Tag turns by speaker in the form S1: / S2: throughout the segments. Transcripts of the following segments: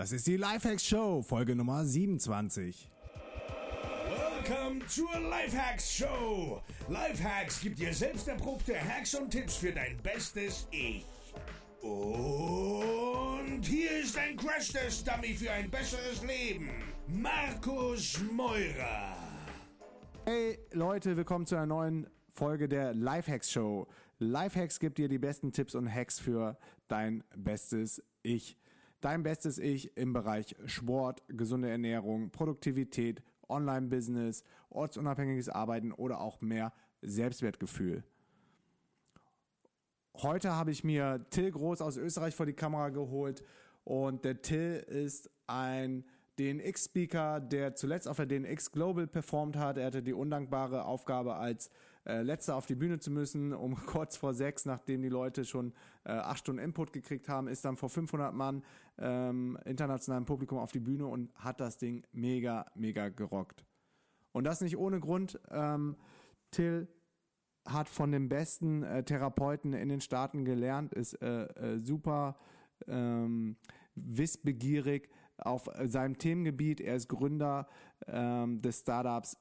S1: Das ist die Lifehacks Show, Folge Nummer 27.
S2: Welcome zur Lifehacks Show. Lifehacks gibt dir selbst erprobte Hacks und Tipps für dein bestes Ich. Und hier ist ein Crash-Test-Dummy für ein besseres Leben. Markus Meurer.
S1: Hey Leute, willkommen zu einer neuen Folge der Lifehacks Show. Lifehacks gibt dir die besten Tipps und Hacks für dein bestes Ich. Dein bestes Ich im Bereich Sport, gesunde Ernährung, Produktivität, Online-Business, ortsunabhängiges Arbeiten oder auch mehr Selbstwertgefühl. Heute habe ich mir Till Groß aus Österreich vor die Kamera geholt und der Till ist ein DNX-Speaker, der zuletzt auf der DNX Global performt hat. Er hatte die undankbare Aufgabe als äh, letzter auf die Bühne zu müssen, um kurz vor sechs, nachdem die Leute schon äh, acht Stunden Input gekriegt haben, ist dann vor 500 Mann ähm, internationalem Publikum auf die Bühne und hat das Ding mega, mega gerockt. Und das nicht ohne Grund. Ähm, Till hat von den besten äh, Therapeuten in den Staaten gelernt, ist äh, äh, super ähm, wissbegierig auf seinem Themengebiet. Er ist Gründer ähm, des Startups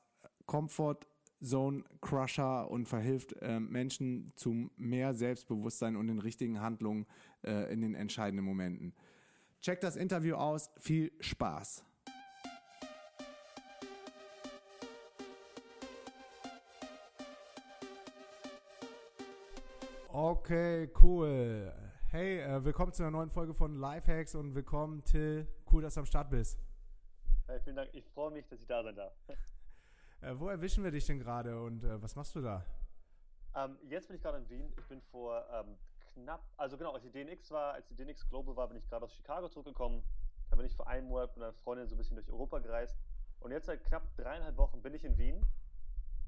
S1: Comfort Zone Crusher und verhilft äh, Menschen zu mehr Selbstbewusstsein und den richtigen Handlungen äh, in den entscheidenden Momenten. Checkt das Interview aus. Viel Spaß. Okay, cool. Hey, äh, willkommen zu einer neuen Folge von Lifehacks und willkommen, Till. Cool, dass du am Start bist.
S3: Hey, vielen Dank. Ich freue mich, dass ich da sein darf.
S1: Äh, wo erwischen wir dich denn gerade und äh, was machst du da?
S3: Ähm, jetzt bin ich gerade in Wien. Ich bin vor ähm, knapp, also genau, als die DNX war, als die DNX Global war, bin ich gerade aus Chicago zurückgekommen. Da bin ich vor einem Monat mit einer Freundin so ein bisschen durch Europa gereist. Und jetzt seit knapp dreieinhalb Wochen bin ich in Wien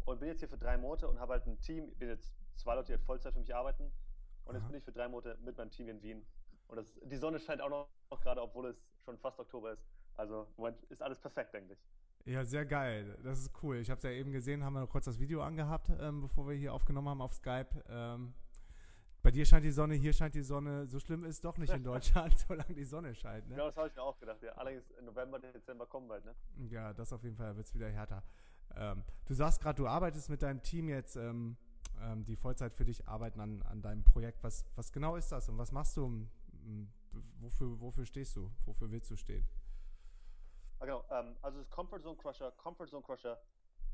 S3: und bin jetzt hier für drei Monate und habe halt ein Team. Ich bin jetzt zwei Leute, die halt Vollzeit für mich arbeiten. Und jetzt bin ich für drei Monate mit meinem Team in Wien. Und das, die Sonne scheint auch noch, noch gerade, obwohl es schon fast Oktober ist. Also im Moment ist alles perfekt, denke ich.
S1: Ja, sehr geil. Das ist cool. Ich habe es ja eben gesehen, haben wir noch kurz das Video angehabt, ähm, bevor wir hier aufgenommen haben auf Skype. Ähm, bei dir scheint die Sonne, hier scheint die Sonne. So schlimm ist es doch nicht in Deutschland, solange die Sonne scheint. Ne?
S3: Genau, das habe ich mir auch gedacht. Ja, allerdings im November, Dezember kommen bald. Ne?
S1: Ja, das auf jeden Fall wird es wieder härter. Ähm, du sagst gerade, du arbeitest mit deinem Team jetzt, ähm, ähm, die Vollzeit für dich arbeiten an, an deinem Projekt. Was, was genau ist das und was machst du? Wofür, wofür stehst du? Wofür willst du stehen?
S3: Ah, genau, ähm, also das Comfort Zone Crusher, Comfort Zone Crusher.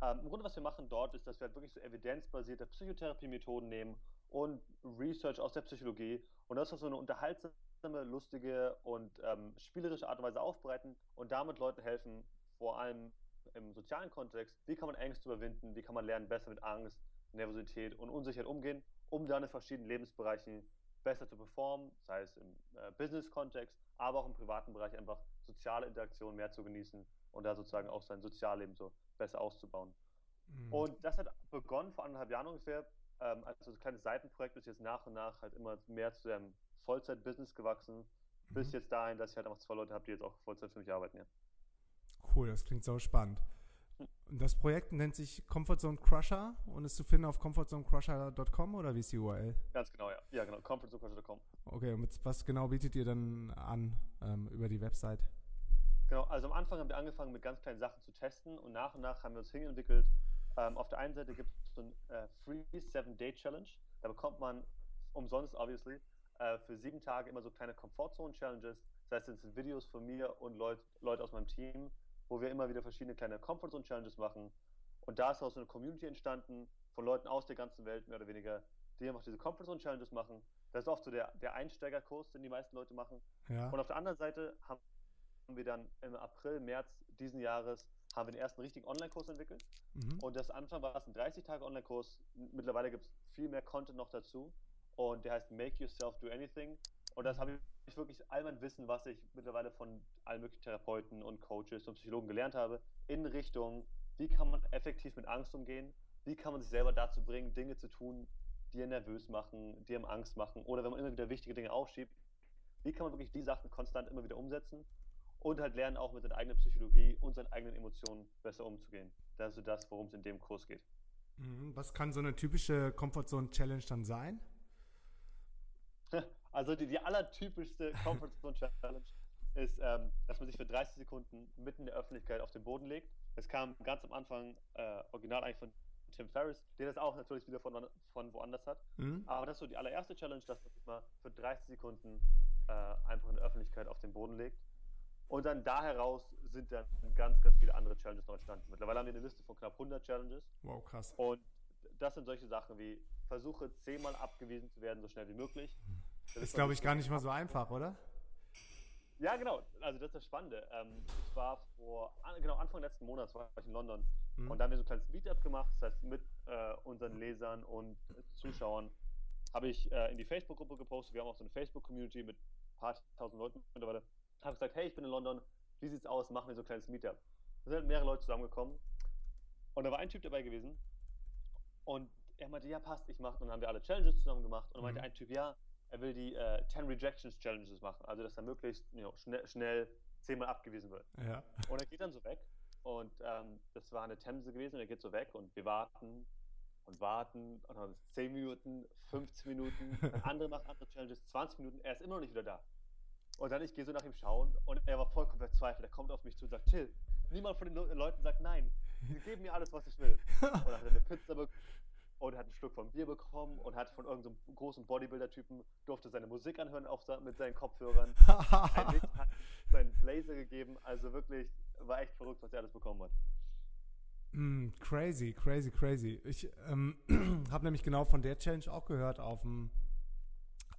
S3: Ähm, Im Grunde, was wir machen dort, ist, dass wir halt wirklich so evidenzbasierte Psychotherapie-Methoden nehmen und Research aus der Psychologie und das auf so eine unterhaltsame, lustige und ähm, spielerische Art und Weise aufbereiten und damit Leuten helfen, vor allem im sozialen Kontext, wie kann man Ängste überwinden, wie kann man lernen, besser mit Angst, Nervosität und Unsicherheit umgehen, um dann in verschiedenen Lebensbereichen besser zu performen, sei es im äh, Business-Kontext, aber auch im privaten Bereich einfach soziale Interaktion mehr zu genießen und da sozusagen auch sein Sozialleben so besser auszubauen. Mhm. Und das hat begonnen vor anderthalb Jahren ungefähr, ähm, als ein kleines Seitenprojekt ist jetzt nach und nach halt immer mehr zu einem Vollzeit-Business gewachsen, mhm. bis jetzt dahin, dass ich halt einfach zwei Leute habe, die jetzt auch Vollzeit für mich arbeiten. Ja.
S1: Cool, das klingt so spannend. Und das Projekt nennt sich Comfort Zone Crusher und ist zu finden auf comfortzonecrusher.com oder wie ist die URL?
S3: Ganz genau, ja. Ja, genau, comfortzonecrusher.com.
S1: Okay, und was genau bietet ihr dann an ähm, über die Website?
S3: Genau, also am Anfang haben wir angefangen mit ganz kleinen Sachen zu testen und nach und nach haben wir uns hinentwickelt. Ähm, auf der einen Seite gibt es so ein äh, Free 7-Day Challenge. Da bekommt man umsonst, obviously, äh, für sieben Tage immer so kleine Comfortzone-Challenges. Das heißt, es sind Videos von mir und Leut, Leute aus meinem Team, wo wir immer wieder verschiedene kleine Comfort Zone Challenges machen. Und da ist auch so eine Community entstanden von Leuten aus der ganzen Welt, mehr oder weniger, die einfach diese Comfort Zone Challenges machen. Das ist oft so der, der Einsteigerkurs, den die meisten Leute machen. Ja. Und auf der anderen Seite haben wir dann im April, März diesen Jahres haben wir den ersten richtigen Online-Kurs entwickelt. Mhm. Und das Anfang war es ein 30-Tage-Online-Kurs. Mittlerweile gibt es viel mehr Content noch dazu. Und der heißt Make Yourself Do Anything. Und das habe ich wirklich all mein Wissen, was ich mittlerweile von allen möglichen Therapeuten und Coaches und Psychologen gelernt habe, in Richtung, wie kann man effektiv mit Angst umgehen, wie kann man sich selber dazu bringen, Dinge zu tun, die einen nervös machen, die einem Angst machen oder wenn man immer wieder wichtige Dinge aufschiebt, wie kann man wirklich die Sachen konstant immer wieder umsetzen und halt lernen, auch mit seiner eigenen Psychologie und seinen eigenen Emotionen besser umzugehen. Das ist so das, worum es in dem Kurs geht.
S1: Mhm. Was kann so eine typische Comfortzone-Challenge dann sein?
S3: Also die, die allertypischste Comfort Zone Challenge ist, ähm, dass man sich für 30 Sekunden mitten in der Öffentlichkeit auf den Boden legt. Es kam ganz am Anfang äh, original eigentlich von Tim Ferriss, der das auch natürlich wieder von, von woanders hat. Mhm. Aber das ist so die allererste Challenge, dass man sich mal für 30 Sekunden äh, einfach in der Öffentlichkeit auf den Boden legt. Und dann da heraus sind dann ganz, ganz viele andere Challenges noch entstanden. Mittlerweile haben wir eine Liste von knapp 100 Challenges.
S1: Wow, krass.
S3: Und das sind solche Sachen wie versuche zehnmal abgewiesen zu werden, so schnell wie möglich.
S1: Das ist, glaube ich, gar nicht mal so einfach, oder?
S3: Ja, genau. Also das ist das Spannende. Ähm, ich war vor, genau, Anfang letzten Monats war ich in London mhm. und da haben wir so ein kleines Meetup gemacht. Das heißt, mit äh, unseren Lesern und Zuschauern habe ich äh, in die Facebook-Gruppe gepostet. Wir haben auch so eine Facebook-Community mit ein paar tausend Leuten mittlerweile. Habe gesagt, hey, ich bin in London. Wie sieht's aus? Machen wir so ein kleines Meetup. Da sind halt mehrere Leute zusammengekommen. Und da war ein Typ dabei gewesen. Und er meinte, ja, passt, ich mache. Und dann haben wir alle Challenges zusammen gemacht. Und dann meinte mhm. ein Typ, ja, er will die äh, 10 Rejections Challenges machen. Also, dass er möglichst you know, schnell, schnell zehnmal abgewiesen wird.
S1: Ja.
S3: Und er geht dann so weg. Und ähm, das war eine Themse gewesen. Und er geht so weg. Und wir warten und warten. Und dann 10 Minuten, 15 Minuten. Andere machen andere Challenges, 20 Minuten. Er ist immer noch nicht wieder da. Und dann ich gehe so nach ihm schauen. Und er war vollkommen verzweifelt. Er kommt auf mich zu und sagt: Till, niemand von den Le Leuten sagt nein. Sie geben mir alles, was ich will. Und dann hat er eine Pizza bekommen und hat einen Schluck von Bier bekommen und hat von irgendeinem so großen Bodybuilder-Typen durfte seine Musik anhören auf, mit seinen Kopfhörern. ein Licht hat seinen Blazer gegeben. Also wirklich war echt verrückt, was er alles bekommen hat.
S1: Mm, crazy, crazy, crazy. Ich ähm, habe nämlich genau von der Challenge auch gehört auf dem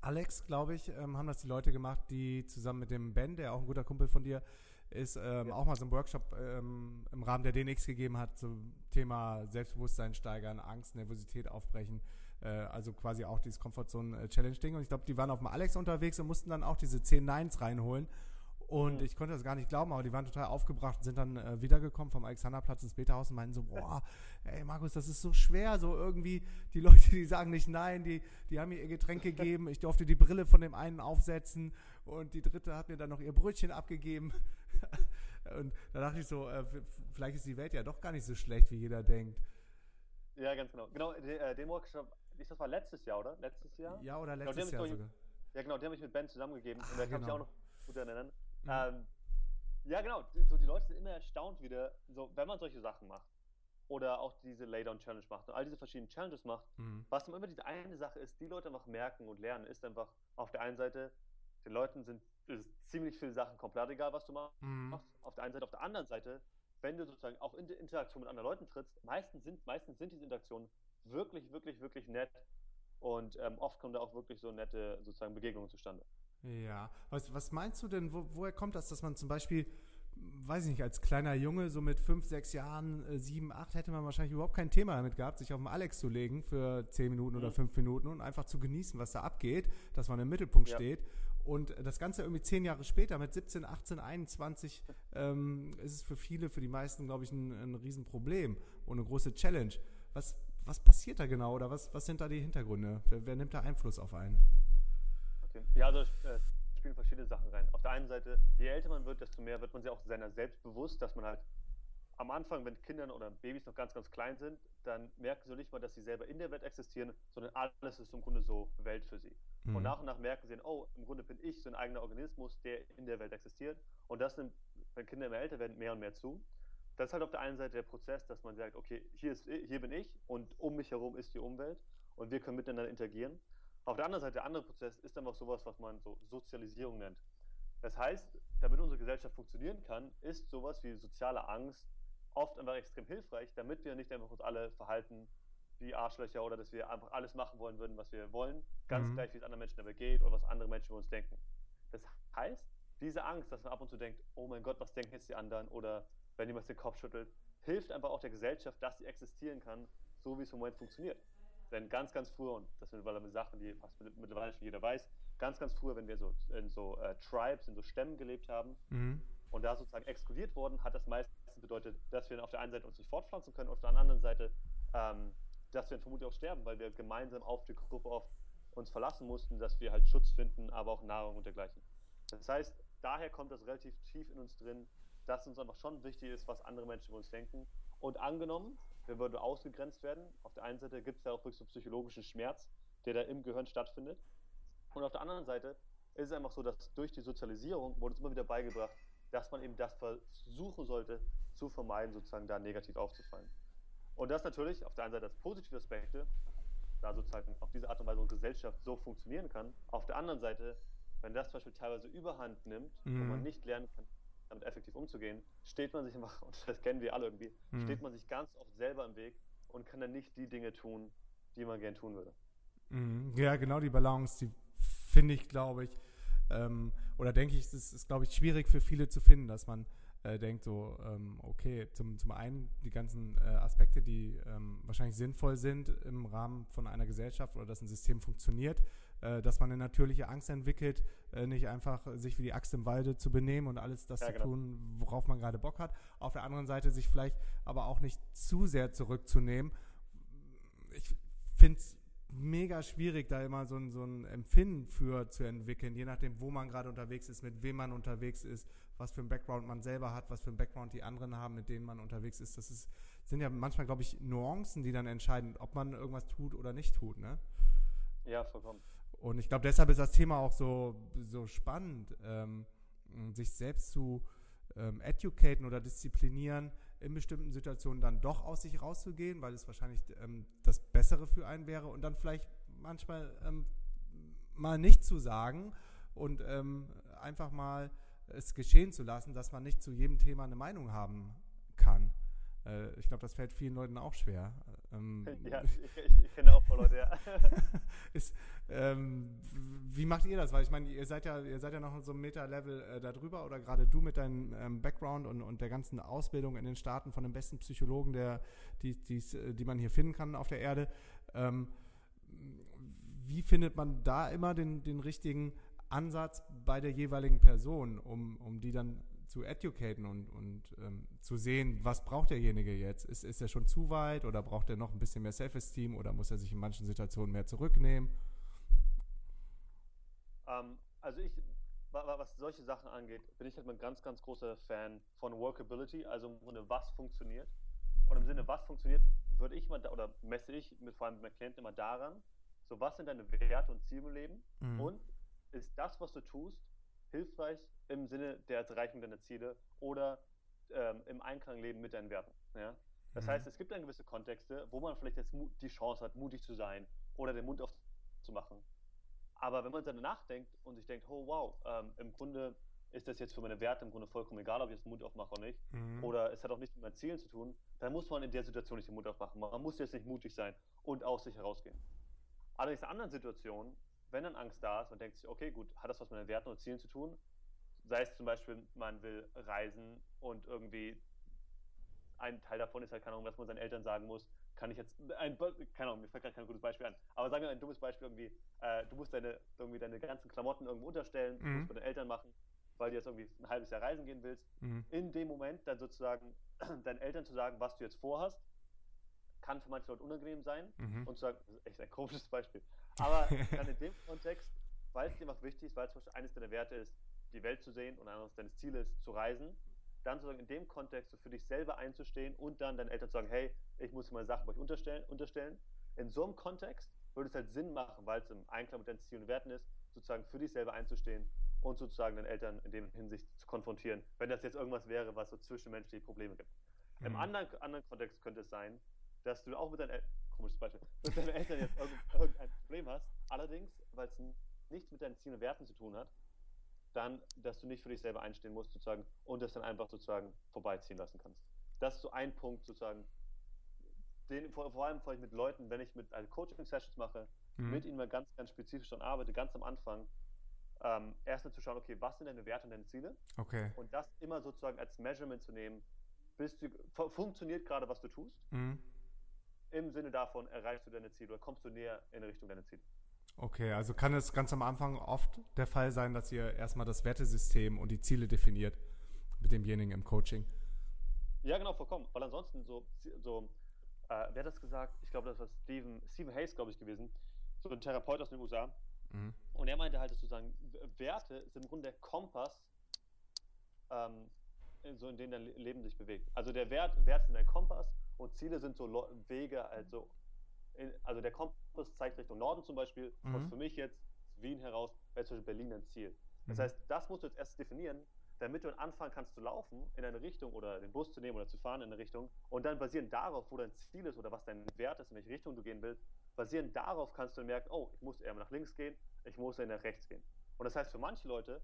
S1: Alex, glaube ich, ähm, haben das die Leute gemacht, die zusammen mit dem Ben, der auch ein guter Kumpel von dir ist, ähm, ja. auch mal so einen Workshop ähm, im Rahmen der DNX gegeben hat zum Thema Selbstbewusstsein steigern, Angst, Nervosität aufbrechen. Äh, also quasi auch dieses Comfortzone-Challenge-Ding. Und ich glaube, die waren auf dem Alex unterwegs und mussten dann auch diese 10 Nines reinholen. Und mhm. ich konnte das gar nicht glauben, aber die waren total aufgebracht und sind dann äh, wiedergekommen vom Alexanderplatz ins Beta-Haus und meinten so, boah, ey Markus, das ist so schwer, so irgendwie die Leute, die sagen nicht nein, die, die haben mir ihr Getränk gegeben, ich durfte die Brille von dem einen aufsetzen und die dritte hat mir dann noch ihr Brötchen abgegeben. und da dachte ich so, äh, vielleicht ist die Welt ja doch gar nicht so schlecht, wie jeder denkt.
S3: Ja, ganz genau. Genau, äh, den Workshop, das war letztes Jahr, oder? Letztes Jahr?
S1: Ja, oder genau, letztes genau, Jahr sogar.
S3: Ja, genau, den habe ich mit Ben zusammengegeben. Ah, und da kann
S1: genau.
S3: ich auch noch gut erinnern. Mhm. Ähm, ja, genau. So, die Leute sind immer erstaunt wieder, so, wenn man solche Sachen macht. Oder auch diese Laydown-Challenge macht und all diese verschiedenen Challenges macht. Mhm. Was immer diese eine Sache ist, die Leute einfach merken und lernen, ist einfach auf der einen Seite, den Leuten sind ziemlich viele Sachen komplett egal, was du machst. Mhm. Auf der einen Seite, auf der anderen Seite, wenn du sozusagen auch in die Interaktion mit anderen Leuten trittst, meistens sind, meistens sind diese Interaktionen wirklich, wirklich, wirklich nett und ähm, oft kommen da auch wirklich so nette sozusagen Begegnungen zustande.
S1: Ja, was, was meinst du denn, wo, woher kommt das, dass man zum Beispiel, weiß ich nicht, als kleiner Junge, so mit fünf, sechs Jahren, äh, sieben, acht, hätte man wahrscheinlich überhaupt kein Thema damit gehabt, sich auf den Alex zu legen für zehn Minuten mhm. oder fünf Minuten und einfach zu genießen, was da abgeht, dass man im Mittelpunkt ja. steht. Und das Ganze irgendwie zehn Jahre später, mit 17, 18, 21, ähm, ist es für viele, für die meisten, glaube ich, ein, ein Riesenproblem und eine große Challenge. Was, was passiert da genau oder was, was sind da die Hintergründe? Wer, wer nimmt da Einfluss auf einen?
S3: Okay. Ja, also äh, spielen verschiedene Sachen rein. Auf der einen Seite, je älter man wird, desto mehr wird man sich auch seiner selbst bewusst, dass man halt am Anfang, wenn Kinder oder Babys noch ganz, ganz klein sind, dann merken sie nicht mal, dass sie selber in der Welt existieren, sondern alles ist im Grunde so Welt für sie. Mhm. Und nach und nach merken sie, oh, im Grunde bin ich so ein eigener Organismus, der in der Welt existiert. Und das nimmt, wenn Kinder immer älter werden, mehr und mehr zu. Das ist halt auf der einen Seite der Prozess, dass man sagt, okay, hier, ist, hier bin ich und um mich herum ist die Umwelt und wir können miteinander interagieren. Auf der anderen Seite, der andere Prozess ist einfach sowas, was man so Sozialisierung nennt. Das heißt, damit unsere Gesellschaft funktionieren kann, ist sowas wie soziale Angst oft einfach extrem hilfreich, damit wir nicht einfach uns alle verhalten wie Arschlöcher oder dass wir einfach alles machen wollen würden, was wir wollen, ganz mhm. gleich, wie es anderen Menschen dabei geht oder was andere Menschen über uns denken. Das heißt, diese Angst, dass man ab und zu denkt, oh mein Gott, was denken jetzt die anderen oder wenn jemand den Kopf schüttelt, hilft einfach auch der Gesellschaft, dass sie existieren kann, so wie es im Moment funktioniert. Denn ganz, ganz früher, und das sind mittlerweile Sachen, die fast mittlerweile schon jeder weiß, ganz, ganz früher, wenn wir so in so äh, Tribes, in so Stämmen gelebt haben mhm. und da sozusagen exkludiert wurden, hat das meistens bedeutet, dass wir auf der einen Seite uns nicht fortpflanzen können, auf der anderen Seite, ähm, dass wir vermutlich auch sterben, weil wir gemeinsam auf die Gruppe oft uns verlassen mussten, dass wir halt Schutz finden, aber auch Nahrung und dergleichen. Das heißt, daher kommt das relativ tief in uns drin, dass uns einfach schon wichtig ist, was andere Menschen über uns denken. Und angenommen, wir würden ausgegrenzt werden. Auf der einen Seite gibt es ja auch wirklich so psychologischen Schmerz, der da im Gehirn stattfindet. Und auf der anderen Seite ist es einfach so, dass durch die Sozialisierung wurde es immer wieder beigebracht, dass man eben das versuchen sollte, zu vermeiden, sozusagen da negativ aufzufallen. Und das natürlich auf der einen Seite als positive Aspekte, da sozusagen auf diese Art und Weise unsere Gesellschaft so funktionieren kann. Auf der anderen Seite, wenn das zum Beispiel teilweise überhand nimmt mhm. und man nicht lernen kann, damit effektiv umzugehen, steht man sich einfach, und das kennen wir alle irgendwie, mhm. steht man sich ganz oft selber im Weg und kann dann nicht die Dinge tun, die man gern tun würde.
S1: Mhm. Ja, genau die Balance, die finde ich, glaube ich, ähm, oder denke ich, es ist, glaube ich, schwierig für viele zu finden, dass man äh, denkt so, ähm, okay, zum, zum einen die ganzen äh, Aspekte, die ähm, wahrscheinlich sinnvoll sind im Rahmen von einer Gesellschaft oder dass ein System funktioniert, dass man eine natürliche Angst entwickelt, äh, nicht einfach sich wie die Axt im Walde zu benehmen und alles das ja, zu genau. tun, worauf man gerade Bock hat. Auf der anderen Seite sich vielleicht aber auch nicht zu sehr zurückzunehmen. Ich finde es mega schwierig, da immer so ein, so ein Empfinden für zu entwickeln, je nachdem, wo man gerade unterwegs ist, mit wem man unterwegs ist, was für ein Background man selber hat, was für ein Background die anderen haben, mit denen man unterwegs ist. Das ist, sind ja manchmal, glaube ich, Nuancen, die dann entscheiden, ob man irgendwas tut oder nicht tut, ne?
S3: Ja, vollkommen.
S1: Und ich glaube, deshalb ist das Thema auch so, so spannend, ähm, sich selbst zu ähm, educaten oder disziplinieren, in bestimmten Situationen dann doch aus sich rauszugehen, weil es wahrscheinlich ähm, das Bessere für einen wäre und dann vielleicht manchmal ähm, mal nicht zu sagen und ähm, einfach mal es geschehen zu lassen, dass man nicht zu jedem Thema eine Meinung haben kann. Äh, ich glaube, das fällt vielen Leuten auch schwer.
S3: Ähm, ja, ich, ich, kenne auch voll Leute, ja.
S1: ist, ähm, wie macht ihr das? Weil ich meine, ihr seid ja, ihr seid ja noch so ein Meta-Level äh, darüber oder gerade du mit deinem ähm, Background und, und der ganzen Ausbildung in den Staaten von den besten Psychologen, der, die, die man hier finden kann auf der Erde. Ähm, wie findet man da immer den, den richtigen Ansatz bei der jeweiligen Person, um, um die dann zu educaten und, und ähm, zu sehen, was braucht derjenige jetzt? Ist, ist er schon zu weit oder braucht er noch ein bisschen mehr Self-Esteem oder muss er sich in manchen Situationen mehr zurücknehmen?
S3: Ähm, also ich, was solche Sachen angeht, bin ich halt ein ganz, ganz großer Fan von Workability, also im Grunde, was funktioniert. Und im Sinne, was funktioniert, würde ich mal, oder messe ich mit, vor allem mit meinen Klienten immer daran, so was sind deine Werte und Ziele im Leben mhm. und ist das, was du tust, hilfreich im Sinne der Erreichung deiner Ziele oder ähm, im Einklang leben mit deinen Werten. Ja? Das mhm. heißt, es gibt dann gewisse Kontexte, wo man vielleicht jetzt die Chance hat, mutig zu sein oder den Mund aufzumachen. Aber wenn man dann nachdenkt und sich denkt, oh wow, ähm, im Grunde ist das jetzt für meine Werte im Grunde vollkommen egal, ob ich jetzt den Mund aufmache oder nicht, mhm. oder es hat auch nichts mit meinen Zielen zu tun, dann muss man in der Situation nicht den Mund aufmachen. Man muss jetzt nicht mutig sein und aus sich herausgehen. Allerdings in anderen Situationen, wenn dann Angst da ist und denkt sich, okay, gut, hat das was mit meinen Werten und Zielen zu tun? Sei es zum Beispiel, man will reisen und irgendwie ein Teil davon ist halt, keine Ahnung, dass man seinen Eltern sagen muss, kann ich jetzt, ein, keine Ahnung, mir fällt gerade kein gutes Beispiel an, aber sagen wir ein dummes Beispiel irgendwie, äh, du musst deine, irgendwie deine ganzen Klamotten irgendwo unterstellen, mhm. musst bei den Eltern machen, weil du jetzt irgendwie ein halbes Jahr reisen gehen willst. Mhm. In dem Moment dann sozusagen deinen Eltern zu sagen, was du jetzt vorhast, kann für manche Leute unangenehm sein mhm. und zu sagen, das ist echt ein komisches Beispiel. Aber dann in dem Kontext, weil es dir einfach wichtig ist, weil es eines deiner Werte ist, die Welt zu sehen und eines deines Ziele ist, zu reisen, dann sozusagen in dem Kontext so für dich selber einzustehen und dann deinen Eltern zu sagen, hey, ich muss meine Sachen bei euch unterstellen, unterstellen. In so einem Kontext würde es halt Sinn machen, weil es im Einklang mit deinen Zielen und Werten ist, sozusagen für dich selber einzustehen und sozusagen deinen Eltern in dem Hinsicht zu konfrontieren, wenn das jetzt irgendwas wäre, was so zwischenmenschliche Probleme gibt. Mhm. Im anderen, anderen Kontext könnte es sein, dass du auch mit deinen Eltern, komisches Beispiel, mit deinen Eltern jetzt irgendein Problem hast, allerdings, weil es nichts mit deinen Zielen und Werten zu tun hat, dann, dass du nicht für dich selber einstehen musst, sozusagen, und das dann einfach sozusagen vorbeiziehen lassen kannst. Das ist so ein Punkt, sozusagen, den, vor, vor allem vor allem mit Leuten, wenn ich mit also Coaching-Sessions mache, mhm. mit ihnen mal ganz, ganz spezifisch dann arbeite, ganz am Anfang, ähm, erstmal zu schauen, okay, was sind deine Werte und deine Ziele?
S1: Okay.
S3: Und das immer sozusagen als Measurement zu nehmen, bist du, funktioniert gerade, was du tust? Mhm. Im Sinne davon erreichst du deine Ziele oder kommst du näher in Richtung deiner Ziele.
S1: Okay, also kann es ganz am Anfang oft der Fall sein, dass ihr erstmal das Wertesystem und die Ziele definiert mit demjenigen im Coaching.
S3: Ja, genau, vollkommen. Weil ansonsten so, so äh, wer hat das gesagt? Ich glaube, das war Stephen, Stephen Hayes, glaube ich, gewesen. So ein Therapeut aus den USA. Mhm. Und er meinte halt sozusagen, Werte sind im Grunde der Kompass, ähm, so in dem dein Leben sich bewegt. Also der Wert, Werte sind ein Kompass und Ziele sind so Wege, also also der Kompass zeigt Richtung Norden zum Beispiel, mhm. was für mich jetzt Wien heraus wäre zum Beispiel Berlin ein Ziel. Das
S1: Mhm.
S3: heißt, das musst du jetzt erst definieren, damit du dann anfangen kannst zu laufen in eine Richtung oder den Bus zu nehmen oder zu fahren in eine Richtung und dann basierend darauf, wo dein Ziel ist oder was dein Wert ist, in welche Richtung du gehen willst, basierend darauf kannst du merken, oh, ich muss eher nach links gehen, ich muss eher nach rechts gehen. Und das heißt für manche Leute,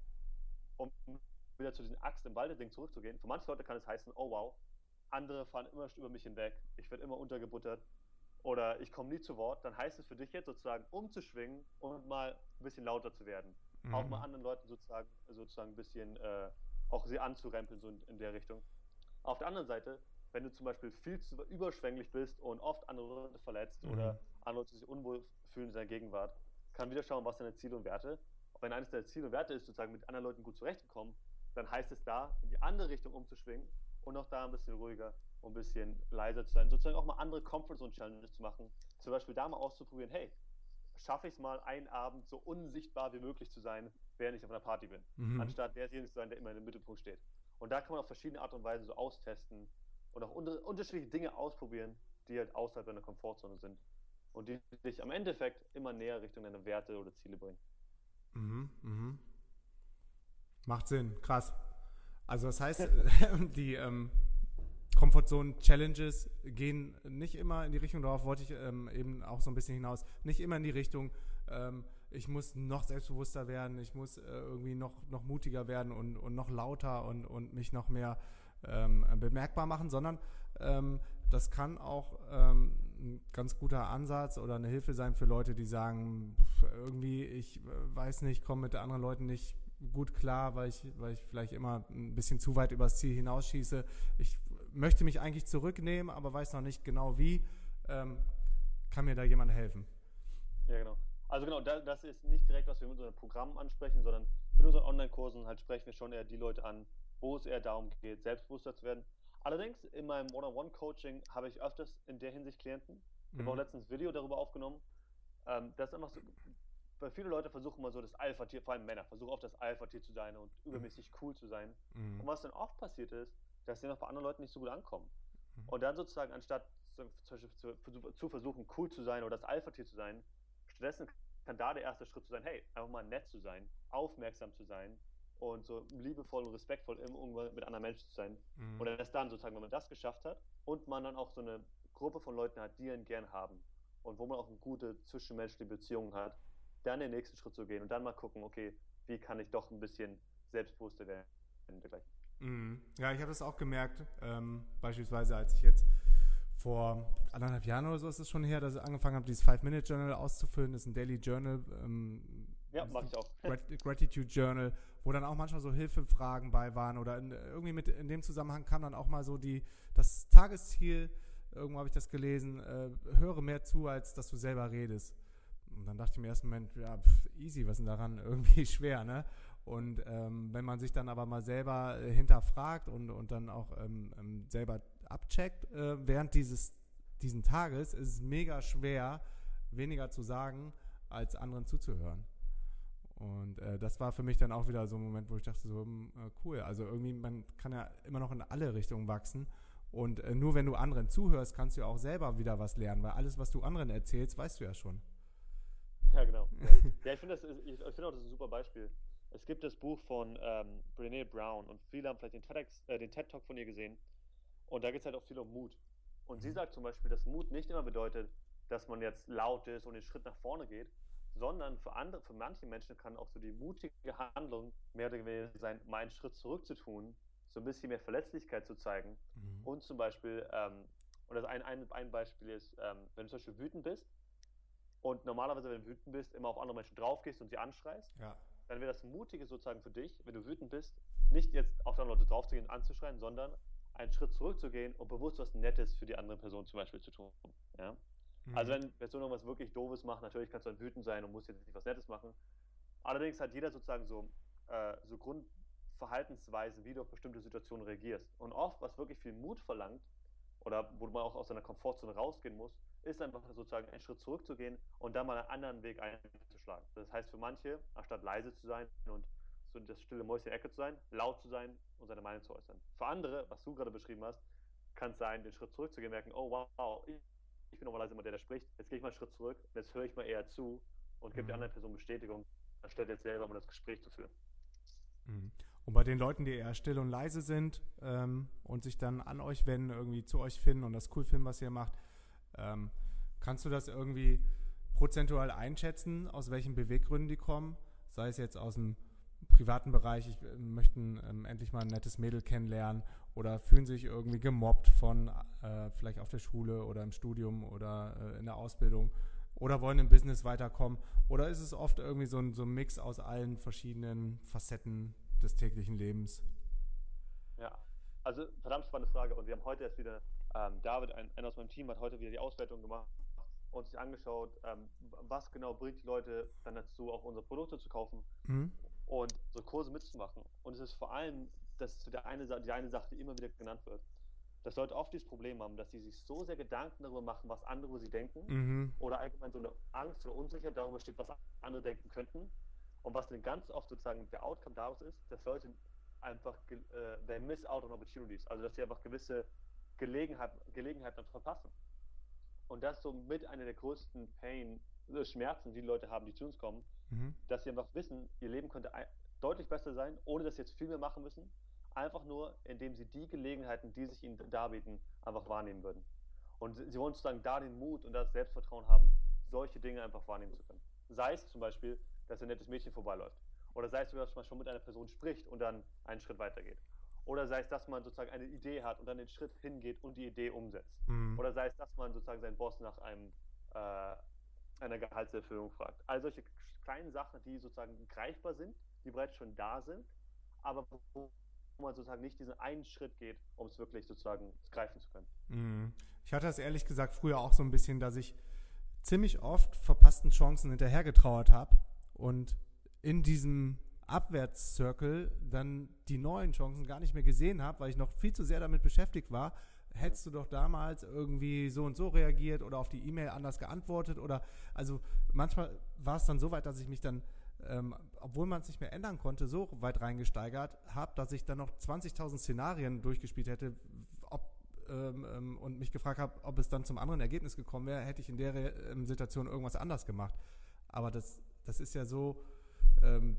S3: um wieder zu diesem Axt im Walde-Ding zurückzugehen, für manche Leute kann es heißen, oh wow, andere fahren immer über mich hinweg, ich werde immer untergebuttert oder ich komme nie zu Wort, dann heißt es für dich jetzt sozusagen umzuschwingen und mal ein bisschen lauter zu werden.
S1: Mhm.
S3: Auch mal anderen Leuten sozusagen, sozusagen ein bisschen äh, auch sie anzurempeln, so in, in der Richtung. Auf der anderen Seite, wenn du zum Beispiel viel zu überschwänglich bist und oft andere Leute verletzt
S1: Mhm.
S3: oder andere Leute sich unwohl fühlen in seiner Gegenwart, kann wieder schauen, was deine Ziele und Werte. Wenn eines deiner Ziele und Werte ist, sozusagen mit anderen Leuten gut zurechtzukommen, dann heißt es da, in die andere Richtung umzuschwingen und auch da ein bisschen ruhiger und ein bisschen leiser zu sein. Sozusagen auch mal andere Comfort Zone Challenges zu machen. Zum Beispiel da mal auszuprobieren, hey, schaffe ich es mal, einen Abend so unsichtbar wie möglich zu sein, während ich auf einer Party bin.
S1: Mhm.
S3: Anstatt derjenige zu sein, der immer in im Mittelpunkt steht. Und da kann man auf verschiedene Art und Weise so austesten und auch unter, unterschiedliche Dinge ausprobieren, die halt außerhalb deiner Komfortzone sind. Und die dich am Endeffekt immer näher Richtung deiner Werte oder Ziele bringen.
S1: Mhm, mhm. Macht Sinn, krass. Also das heißt, die ähm, Komfortzone-Challenges gehen nicht immer in die Richtung, darauf wollte ich ähm, eben auch so ein bisschen hinaus, nicht immer in die Richtung, ähm, ich muss noch selbstbewusster werden, ich muss äh, irgendwie noch, noch mutiger werden und, und noch lauter und, und mich noch mehr ähm, bemerkbar machen, sondern ähm, das kann auch ähm, ein ganz guter Ansatz oder eine Hilfe sein für Leute, die sagen, irgendwie, ich äh, weiß nicht, komme mit anderen Leuten nicht gut klar, weil ich, weil ich vielleicht immer ein bisschen zu weit übers Ziel hinausschieße. Ich möchte mich eigentlich zurücknehmen, aber weiß noch nicht genau wie. Ähm, kann mir da jemand helfen?
S3: Ja, genau. Also genau, da, das ist nicht direkt, was wir mit unseren Programmen ansprechen, sondern mit unseren Online-Kursen halt sprechen wir schon eher die Leute an, wo es eher darum geht, selbstbewusster zu werden. Allerdings in meinem One-on-One-Coaching habe ich öfters in der Hinsicht Klienten. Ich habe auch
S1: Mhm.
S3: letztens ein Video darüber aufgenommen. Ähm, das ist einfach so, weil viele Leute versuchen mal so das Alpha-Tier, vor allem Männer, versuchen oft das Alpha-Tier zu sein und übermäßig cool zu sein.
S1: Mhm.
S3: Und was dann oft passiert ist, dass sie noch bei anderen Leuten nicht so gut ankommen.
S1: Mhm.
S3: Und dann sozusagen, anstatt Beispiel zu, zu versuchen, cool zu sein oder das Alpha-Tier zu sein, stattdessen kann da der erste Schritt zu sein, hey, einfach mal nett zu sein, aufmerksam zu sein und so liebevoll und respektvoll im Umgang mit anderen Menschen zu sein.
S1: Mhm.
S3: Und erst dann sozusagen, wenn man das geschafft hat und man dann auch so eine Gruppe von Leuten hat, die ihn gern haben und wo man auch eine gute zwischenmenschliche Beziehung hat, dann den nächsten Schritt zu gehen und dann mal gucken, okay, wie kann ich doch ein bisschen selbstbewusster werden und dergleichen.
S1: Mhm. Ja, ich habe das auch gemerkt. Ähm, beispielsweise, als ich jetzt vor anderthalb Jahren oder so ist es schon her, dass ich angefangen habe, dieses Five-Minute-Journal auszufüllen. Das ist ein Daily Journal. Ähm,
S3: Ja, mag ich auch.
S1: Grat- Gratitude Journal, wo dann auch manchmal so Hilfefragen bei waren oder in, irgendwie mit in dem Zusammenhang kam dann auch mal so die das Tagesziel. Irgendwo habe ich das gelesen. Äh, höre mehr zu, als dass du selber redest. Und dann dachte ich im Moment, ja, pf, easy, was ist denn daran irgendwie schwer, ne? Und ähm, wenn man sich dann aber mal selber äh, hinterfragt und, und dann auch ähm, ähm, selber abcheckt äh, während dieses diesen Tages, ist es mega schwer, weniger zu sagen, als anderen zuzuhören. Und äh, das war für mich dann auch wieder so ein Moment, wo ich dachte, so hm, äh, cool. Also irgendwie, man kann ja immer noch in alle Richtungen wachsen. Und äh, nur wenn du anderen zuhörst, kannst du ja auch selber wieder was lernen, weil alles, was du anderen erzählst, weißt du ja schon.
S3: Ja, genau. Ja, ich finde das ist- ich, finde auch, das ist ein super Beispiel. Es gibt das Buch von ähm, Brene Brown und viele haben vielleicht den TEDx, äh, den TED Talk von ihr gesehen. Und da geht es halt auch viel um Mut. Und sie sagt zum Beispiel, dass Mut nicht immer bedeutet, dass man jetzt laut ist und den Schritt nach vorne geht, sondern für andere, für manche Menschen kann auch so die mutige Handlung mehr oder weniger sein, mal einen Schritt zurück zu tun, so ein bisschen mehr Verletzlichkeit zu zeigen
S1: Mhm.
S3: und zum Beispiel, ähm, und das ein, ein, ein Beispiel ist, ähm, wenn du zum Beispiel wütend bist und normalerweise, wenn du wütend bist, immer auf andere Menschen draufgehst und sie anschreist,
S1: Ja.
S3: dann wäre das Mutige sozusagen für dich, wenn du wütend bist, nicht jetzt auf andere Leute draufzugehen und anzuschreien, sondern einen Schritt zurückzugehen und bewusst was Nettes für die andere Person zum Beispiel zu tun. Ja? Also
S1: Mhm.
S3: wenn Person irgendwas wirklich Doofes macht, natürlich kannst du dann wütend sein und musst jetzt nicht was Nettes machen. Allerdings hat jeder sozusagen so, äh, so Grundverhaltensweisen, wie du auf bestimmte Situationen reagierst. Und oft, was wirklich viel Mut verlangt, oder wo man auch aus seiner Komfortzone rausgehen muss, ist einfach sozusagen einen Schritt zurückzugehen und dann mal einen anderen Weg einzuschlagen. Das heißt für manche, anstatt leise zu sein und so das stille Mäuschen in der Ecke zu sein, laut zu sein und seine Meinung zu äußern. Für andere, was du gerade beschrieben hast, kann es sein, den Schritt zurückzugehen, merken, oh wow, ich, ich bin normalerweise immer der, der spricht, jetzt gehe ich mal einen Schritt zurück, jetzt höre ich mal eher zu und gebe der
S1: Mhm.
S3: anderen Person Bestätigung, anstatt jetzt selber mal das Gespräch zu führen.
S1: Mhm. Und bei den Leuten, die eher still und leise sind ähm, und sich dann an euch wenden, irgendwie zu euch finden und das cool finden, was ihr macht, ähm, kannst du das irgendwie prozentual einschätzen, aus welchen Beweggründen die kommen? Sei es jetzt aus dem privaten Bereich, ich äh, möchte ähm, endlich mal ein nettes Mädel kennenlernen oder fühlen sich irgendwie gemobbt von äh, vielleicht auf der Schule oder im Studium oder äh, in der Ausbildung oder wollen im Business weiterkommen oder ist es oft irgendwie so ein, so ein Mix aus allen verschiedenen Facetten des täglichen Lebens?
S3: Ja, also verdammt spannende Frage und wir haben heute erst wieder, ähm, David, ein, einer aus meinem Team, hat heute wieder die Auswertung gemacht und sich angeschaut, ähm, was genau bringt die Leute dann dazu, auch unsere Produkte zu kaufen mhm. und so Kurse mitzumachen. Und es ist vor allem, das ist der eine, die eine Sache, die immer wieder genannt wird, dass Leute oft dieses Problem haben, dass sie sich so sehr Gedanken darüber machen, was andere sie denken mhm. oder allgemein so eine Angst oder Unsicherheit darüber steht, was andere denken könnten. Und was dann ganz oft sozusagen der Outcome daraus ist, dass Leute einfach, äh, they miss out on opportunities, also dass sie einfach gewisse Gelegenheiten, Gelegenheiten verpassen. Und das ist so mit einer der größten Pain, äh, Schmerzen, die, die Leute haben, die zu uns kommen, mhm. dass sie einfach wissen, ihr Leben könnte deutlich besser sein, ohne dass sie jetzt viel mehr machen müssen. Einfach nur, indem sie die Gelegenheiten, die sich ihnen darbieten, einfach wahrnehmen würden. Und sie wollen sozusagen da den Mut und das Selbstvertrauen haben, solche Dinge einfach wahrnehmen zu können. Sei es zum Beispiel, dass ein nettes Mädchen vorbeiläuft. Oder sei es, dass man schon mit einer Person spricht und dann einen Schritt weitergeht. Oder sei es, dass man sozusagen eine Idee hat und dann den Schritt hingeht und die Idee umsetzt. Mhm. Oder sei es, dass man sozusagen seinen Boss nach einem, äh, einer Gehaltserfüllung fragt. All solche kleinen Sachen, die sozusagen greifbar sind, die bereits schon da sind, aber wo man sozusagen nicht diesen einen Schritt geht, um es wirklich sozusagen greifen zu können.
S1: Mhm. Ich hatte das ehrlich gesagt früher auch so ein bisschen, dass ich ziemlich oft verpassten Chancen hinterhergetrauert habe und in diesem Abwärtszirkel dann die neuen Chancen gar nicht mehr gesehen habe, weil ich noch viel zu sehr damit beschäftigt war. Hättest du doch damals irgendwie so und so reagiert oder auf die E-Mail anders geantwortet oder also manchmal war es dann so weit, dass ich mich dann, ähm, obwohl man es nicht mehr ändern konnte, so weit reingesteigert habe, dass ich dann noch 20.000 Szenarien durchgespielt hätte, ob ähm, ähm, und mich gefragt habe, ob es dann zum anderen Ergebnis gekommen wäre, hätte ich in der ähm, Situation irgendwas anders gemacht. Aber das, das ist ja so, ähm,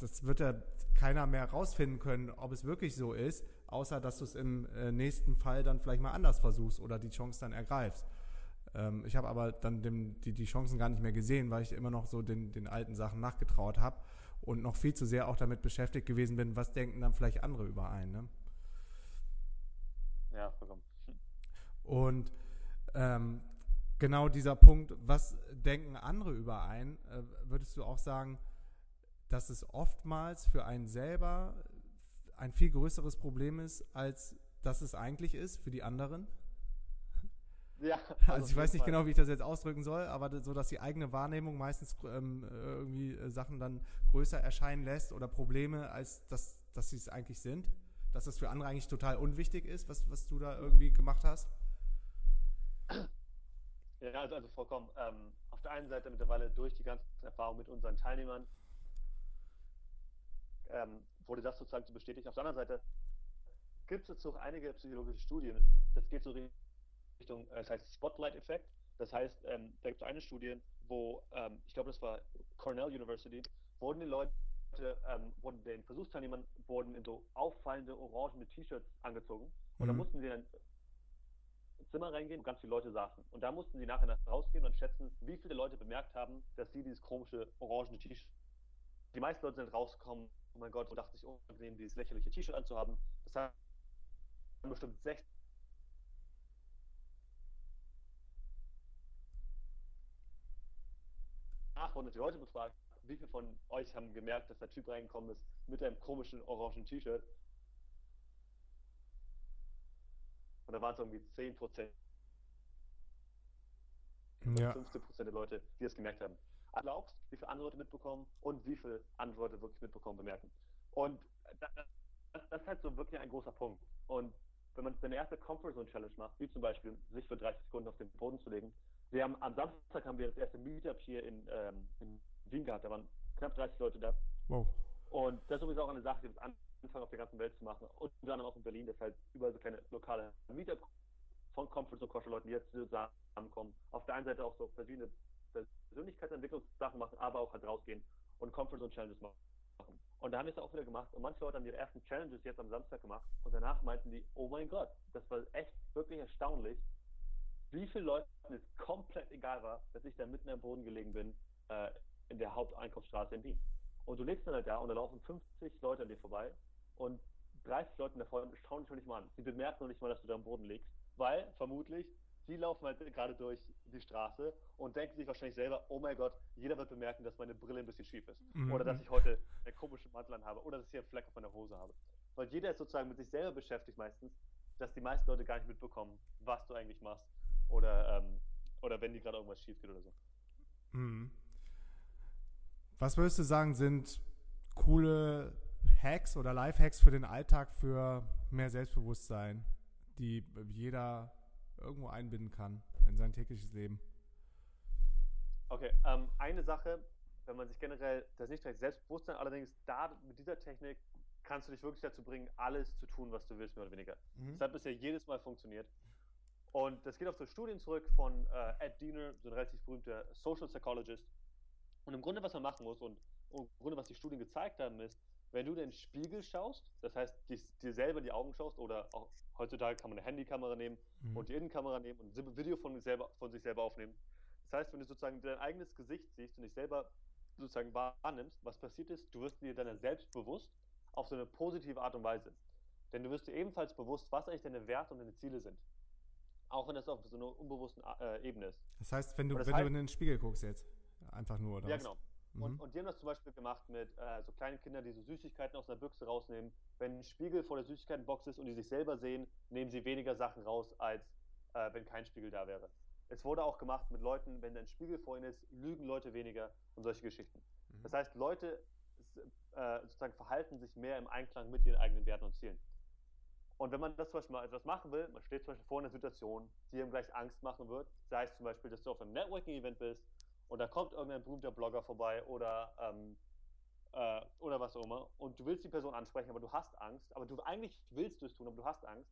S1: das wird ja keiner mehr rausfinden können, ob es wirklich so ist, außer dass du es im äh, nächsten Fall dann vielleicht mal anders versuchst oder die Chance dann ergreifst. Ähm, ich habe aber dann dem, die, die Chancen gar nicht mehr gesehen, weil ich immer noch so den, den alten Sachen nachgetraut habe und noch viel zu sehr auch damit beschäftigt gewesen bin, was denken dann vielleicht andere überein. Ne?
S3: Ja, vollkommen.
S1: Und ähm, genau dieser Punkt, was denken andere überein, äh, würdest du auch sagen, dass es oftmals für einen selber ein viel größeres Problem ist, als dass es eigentlich ist für die anderen?
S3: Ja.
S1: Also ich weiß nicht Fall. genau, wie ich das jetzt ausdrücken soll, aber so, dass die eigene Wahrnehmung meistens ähm, irgendwie äh, Sachen dann größer erscheinen lässt oder Probleme, als dass, dass sie es eigentlich sind. Dass es für andere eigentlich total unwichtig ist, was, was du da irgendwie gemacht hast.
S3: Ja, also, also vollkommen. Ähm, auf der einen Seite mittlerweile durch die ganzen Erfahrungen mit unseren Teilnehmern ähm, wurde das sozusagen zu bestätigt. Auf der anderen Seite gibt es jetzt auch einige psychologische Studien. Das geht so Richtung, äh, das heißt Spotlight-Effekt. Das heißt, ähm, da gibt es eine Studie, wo, ähm, ich glaube, das war Cornell University, wurden die Leute, ähm, wurden den Versuchsteilnehmern wurden in so auffallende orangene T-Shirts angezogen. Und mhm. dann mussten sie dann ins Zimmer reingehen und ganz viele Leute saßen. Und da mussten sie nachher rausgehen und schätzen, wie viele Leute bemerkt haben, dass sie dieses komische orangene T-Shirt. Die meisten Leute sind rausgekommen oh mein Gott, dachte sich unangenehm, dieses lächerliche T-Shirt anzuhaben. Das haben bestimmt sechs. Ach, und die Leute befragt, wie viele von euch haben gemerkt, dass der Typ reingekommen ist mit einem komischen orangen T-Shirt? Und da waren es irgendwie 10 Prozent. Ja. 15 Prozent der Leute, die es gemerkt haben erlaubst, wie viele andere Leute mitbekommen und wie viele andere Leute wirklich mitbekommen, bemerken. Und das, das, das ist halt so wirklich ein großer Punkt. Und wenn man seine erste Comfort Zone Challenge macht, wie zum Beispiel sich für 30 Sekunden auf den Boden zu legen, wir haben am Samstag haben wir das erste Meetup hier in, ähm, in Wien gehabt, da waren knapp 30 Leute da. Wow. Und das ist übrigens auch eine Sache, die wir anfangen auf der ganzen Welt zu machen. Und unter anderem auch in Berlin, das halt überall so kleine lokale Meetup von Comfort Zone Koscher Leuten, die jetzt zusammenkommen. Auf der einen Seite auch so verschiedene Persönlichkeitsentwicklungssachen machen, aber auch halt rausgehen und Comfort Zone Challenges machen. Und da haben wir es auch wieder gemacht. Und manche Leute haben ihre ersten Challenges jetzt am Samstag gemacht. Und danach meinten die, oh mein Gott, das war echt wirklich erstaunlich, wie viele Leuten es komplett egal war, dass ich da mitten am Boden gelegen bin, äh, in der Haupteinkaufsstraße in Wien. Und du lebst dann halt da und da laufen 50 Leute an dir vorbei und 30 Leute davon schauen dich noch nicht mal an. Sie bemerken noch nicht mal, dass du da am Boden liegst, weil vermutlich die laufen halt gerade durch die Straße und denken sich wahrscheinlich selber, oh mein Gott, jeder wird bemerken, dass meine Brille ein bisschen schief ist. Mhm. Oder dass ich heute einen komischen Mantel an habe. Oder dass ich einen Fleck auf meiner Hose habe. Weil jeder ist sozusagen mit sich selber beschäftigt meistens, dass die meisten Leute gar nicht mitbekommen, was du eigentlich machst. Oder, ähm, oder wenn die gerade irgendwas schief geht oder so.
S1: Mhm. Was würdest du sagen, sind coole Hacks oder Life-Hacks für den Alltag für mehr Selbstbewusstsein, die jeder irgendwo einbinden kann in sein tägliches Leben?
S3: Okay, ähm, eine Sache, wenn man sich generell, das nicht direkt Selbstbewusstsein, allerdings da mit dieser Technik kannst du dich wirklich dazu bringen, alles zu tun, was du willst, mehr oder weniger. Mhm. Das hat bisher jedes Mal funktioniert. Und das geht auf so Studien zurück von äh, Ed Diener, so ein relativ berühmter Social Psychologist. Und im Grunde, was man machen muss und im Grunde, was die Studien gezeigt haben, ist, wenn du in den Spiegel schaust, das heißt, dir selber die Augen schaust oder auch heutzutage kann man eine Handykamera nehmen mhm. und die Innenkamera nehmen und ein Video von, selber, von sich selber aufnehmen. Das heißt, wenn du sozusagen dein eigenes Gesicht siehst und dich selber sozusagen wahrnimmst, was passiert ist, du wirst dir deiner selbst bewusst auf so eine positive Art und Weise. Denn du wirst dir ebenfalls bewusst, was eigentlich deine Werte und deine Ziele sind. Auch wenn das auf so einer unbewussten äh, Ebene ist.
S1: Das heißt, wenn du, wenn heißt, du in den Spiegel guckst jetzt, einfach nur, oder?
S3: Ja, was? genau. Mhm. Und, und, die haben das zum Beispiel gemacht mit äh, so kleinen Kindern, die so Süßigkeiten aus einer Büchse rausnehmen. Wenn ein Spiegel vor der Süßigkeitenbox ist und die sich selber sehen, nehmen sie weniger Sachen raus, als äh, wenn kein Spiegel da wäre. Es wurde auch gemacht mit Leuten, wenn ein Spiegel vor ihnen ist, lügen Leute weniger und solche Geschichten. Mhm. Das heißt, Leute äh, sozusagen verhalten sich mehr im Einklang mit ihren eigenen Werten und Zielen. Und wenn man das zum Beispiel mal etwas machen will, man steht zum Beispiel vor einer Situation, die ihm gleich Angst machen wird, sei es zum Beispiel, dass du auf einem Networking-Event bist und da kommt irgendein berühmter Blogger vorbei oder, ähm, äh, oder was auch immer und du willst die Person ansprechen, aber du hast Angst, aber du eigentlich willst du es tun, aber du hast Angst.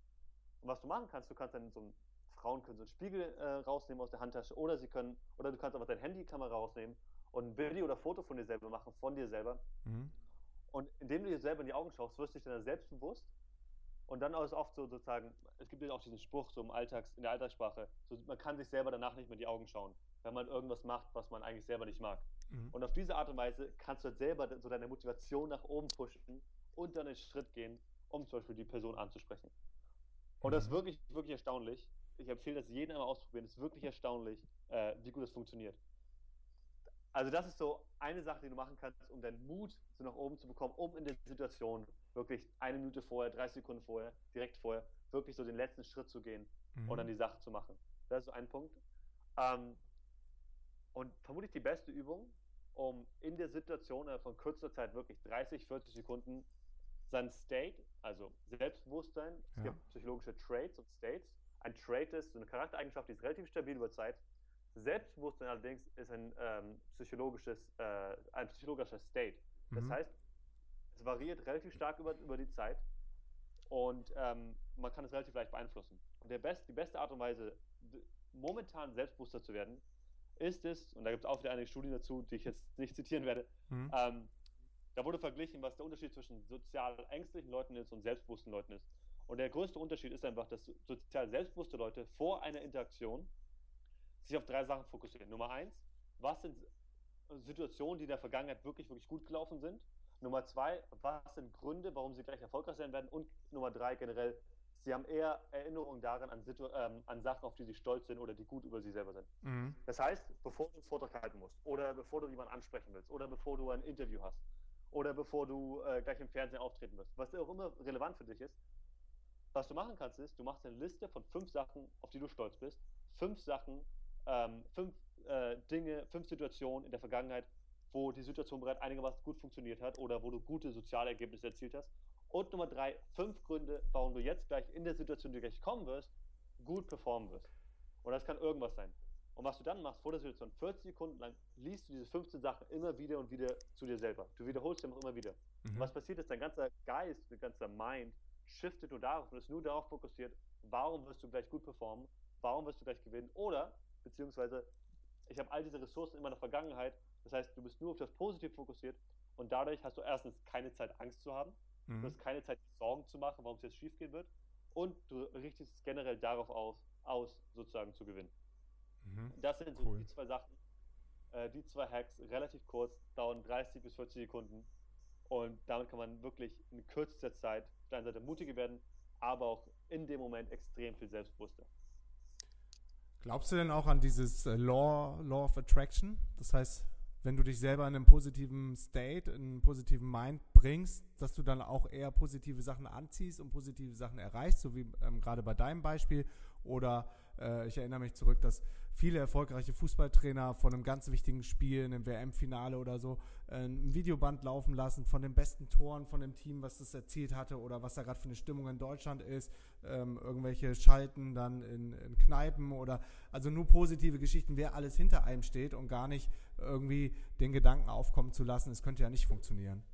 S3: Und was du machen kannst, du kannst dann so ein, Frauen können so einen Spiegel äh, rausnehmen aus der Handtasche oder sie können, oder du kannst aber deine Handykamera rausnehmen und ein Video oder Foto von dir selber machen, von dir selber. Mhm. Und indem du dir selber in die Augen schaust, wirst du dich dann selbstbewusst und dann ist es oft so sozusagen, es gibt ja auch diesen Spruch so im Alltags, in der Alltagssprache, so, man kann sich selber danach nicht mehr in die Augen schauen, wenn man irgendwas macht, was man eigentlich selber nicht mag. Mhm. Und auf diese Art und Weise kannst du selber so deine Motivation nach oben pushen und dann einen Schritt gehen, um zum Beispiel die Person anzusprechen. Und mhm. das ist mhm. wirklich, wirklich erstaunlich. Ich empfehle das jedem einmal ausprobieren. Es ist wirklich erstaunlich, äh, wie gut das funktioniert. Also das ist so eine Sache, die du machen kannst, um deinen Mut so nach oben zu bekommen, um in der Situation wirklich eine Minute vorher, 30 Sekunden vorher, direkt vorher, wirklich so den letzten Schritt zu gehen mhm. und dann die Sache zu machen. Das ist so ein Punkt. Ähm, und vermutlich die beste Übung, um in der Situation von kürzester Zeit wirklich 30, 40 Sekunden sein State, also Selbstbewusstsein, es ja. gibt psychologische Traits und States. Ein Trait ist so eine Charaktereigenschaft, die ist relativ stabil über Zeit. Selbstbewusstsein allerdings ist ein ähm, psychologisches, äh, ein psychologischer State. Das mhm. heißt, es variiert relativ stark über, über die Zeit und ähm, man kann es relativ leicht beeinflussen. Und der best, die beste Art und Weise, momentan selbstbewusster zu werden, ist es, und da gibt es auch wieder einige Studien dazu, die ich jetzt nicht zitieren werde, mhm. ähm, da wurde verglichen, was der Unterschied zwischen sozial ängstlichen Leuten ist und selbstbewussten Leuten ist. Und der größte Unterschied ist einfach, dass sozial selbstbewusste Leute vor einer Interaktion sich auf drei Sachen fokussieren. Nummer eins, was sind Situationen, die in der Vergangenheit wirklich, wirklich gut gelaufen sind? Nummer zwei, was sind Gründe, warum sie gleich erfolgreich sein werden? Und Nummer drei, generell, sie haben eher Erinnerungen daran an, Situ ähm, an Sachen, auf die sie stolz sind oder die gut über sie selber sind. Mhm. Das heißt, bevor du einen Vortrag halten musst oder bevor du jemanden ansprechen willst oder bevor du ein Interview hast oder bevor du äh, gleich im Fernsehen auftreten wirst, was auch immer relevant für dich ist, was du machen kannst, ist, du machst eine Liste von fünf Sachen, auf die du stolz bist, fünf Sachen, ähm, fünf äh, Dinge, fünf Situationen in der Vergangenheit, wo die Situation bereits einigermaßen gut funktioniert hat oder wo du gute soziale Ergebnisse erzielt hast. Und Nummer drei, fünf Gründe, warum du jetzt gleich in der Situation, die du gleich kommen wirst, gut performen wirst. Und das kann irgendwas sein. Und was du dann machst vor der Situation, 40 Sekunden lang liest du diese 15 Sachen immer wieder und wieder zu dir selber. Du wiederholst sie immer wieder. Mhm. Und was passiert ist, dein ganzer Geist, dein ganzer Mind shiftet nur darauf und ist nur darauf fokussiert, warum wirst du gleich gut performen, warum wirst du gleich gewinnen oder, beziehungsweise, ich habe all diese Ressourcen in meiner Vergangenheit, Das heißt, du bist nur auf das Positive fokussiert und dadurch hast du erstens keine Zeit, Angst zu haben, mhm. du hast keine Zeit, Sorgen zu machen, warum es jetzt schief gehen wird und du richtest generell darauf aus, aus sozusagen zu gewinnen. Mhm. Das sind so cool. die zwei Sachen, äh, die zwei Hacks, relativ kurz, dauern 30 bis 40 Sekunden und damit kann man wirklich in kürzester Zeit auf der einen Seite mutiger werden, aber auch in dem Moment extrem viel selbstbewusster.
S1: Glaubst du denn auch an dieses äh, Law, Law of Attraction? Das heißt, wenn du dich selber in einem positiven State, in einem positiven Mind bringst, dass du dann auch eher positive Sachen anziehst und positive Sachen erreichst, so wie ähm, gerade bei deinem Beispiel. Oder äh, ich erinnere mich zurück, dass viele erfolgreiche Fußballtrainer von einem ganz wichtigen Spiel, einem WM-Finale oder so, äh, ein Videoband laufen lassen von den besten Toren von dem Team, was das erzielt hatte oder was da gerade für eine Stimmung in Deutschland ist, ähm, irgendwelche Schalten dann in, in Kneipen oder also nur positive Geschichten, wer alles hinter einem steht und gar nicht irgendwie den Gedanken aufkommen zu lassen, es könnte ja nicht funktionieren.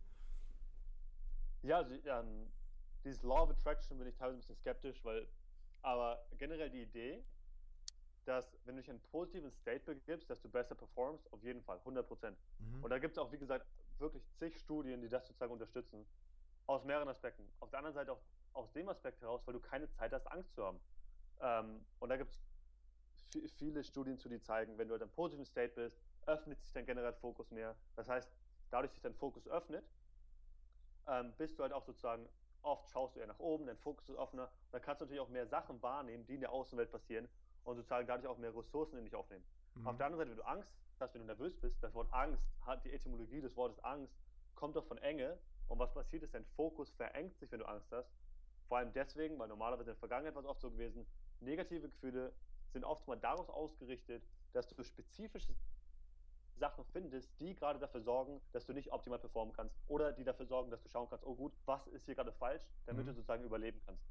S3: Ja, also, ähm, dieses Law of Attraction bin ich teilweise ein bisschen skeptisch, weil aber generell die Idee, dass wenn du dich in einen positiven State begibst, dass du besser performst, auf jeden Fall, 100 Prozent. Mhm. Und da gibt es auch, wie gesagt, wirklich zig Studien, die das sozusagen unterstützen. Aus mehreren Aspekten. Auf der anderen Seite auch aus dem Aspekt heraus, weil du keine Zeit hast, Angst zu haben. Ähm, und da gibt es viele Studien zu, die zeigen, wenn du in einem positiven State bist, öffnet sich dein generell Fokus mehr. Das heißt, dadurch sich dein Fokus öffnet, ähm, bist du halt auch sozusagen, oft schaust du eher nach oben, dein Fokus ist offener. Und dann kannst du natürlich auch mehr Sachen wahrnehmen, die in der Außenwelt passieren und sozusagen dadurch auch mehr Ressourcen in dich aufnehmen. Mhm. Auf der anderen Seite, wenn du Angst hast, wenn du nervös bist, das Wort Angst hat die Etymologie des Wortes Angst, kommt doch von Enge. Und was passiert ist, dein Fokus verengt sich, wenn du Angst hast. Vor allem deswegen, weil normalerweise in der Vergangenheit war es oft so gewesen, negative Gefühle sind oft mal daraus ausgerichtet, dass du spezifische Sachen findest, die gerade dafür sorgen, dass du nicht optimal performen kannst oder die dafür sorgen, dass du schauen kannst, oh gut, was ist hier gerade falsch, damit mhm. du sozusagen überleben kannst.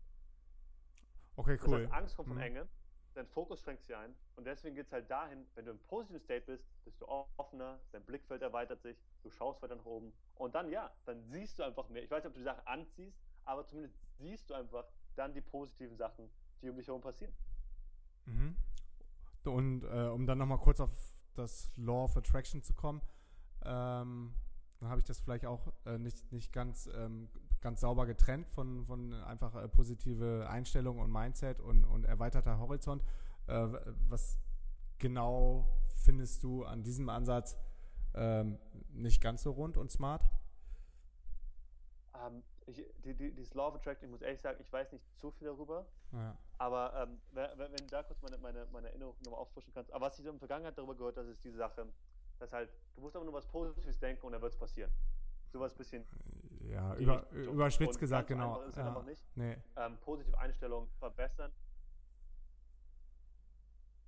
S1: Okay, cool.
S3: Das heißt, Angst kommt mhm. von Enge dein Fokus schränkt sich ein und deswegen geht es halt dahin, wenn du im positiven State bist, bist du offener, dein Blickfeld erweitert sich, du schaust weiter nach oben und dann ja, dann siehst du einfach mehr. Ich weiß nicht, ob du die Sachen anziehst, aber zumindest siehst du einfach dann die positiven Sachen, die um dich herum passieren.
S1: Mhm. Und äh, um dann nochmal kurz auf das Law of Attraction zu kommen, ähm, dann habe ich das vielleicht auch äh, nicht, nicht ganz ähm, ganz sauber getrennt von, von einfach äh, positive Einstellung und Mindset und, und erweiterter Horizont. Äh, was genau findest du an diesem Ansatz ähm, nicht ganz so rund und smart?
S3: Ähm, ich, die, die, dieses Law of Attraction, ich muss ehrlich sagen, ich weiß nicht zu viel darüber. Ja. Aber ähm, wenn, wenn, du da kurz meine, meine, meine Erinnerung nochmal auffrischen kannst. Aber was ich in der Vergangenheit darüber gehört habe, ist diese Sache, dass halt, du musst aber nur was Positives denken und dann wird es passieren. Sowas bisschen
S1: ja, über, überspitzt gesagt, genau.
S3: Ist ja. Nee. Ähm, positive Einstellung verbessern.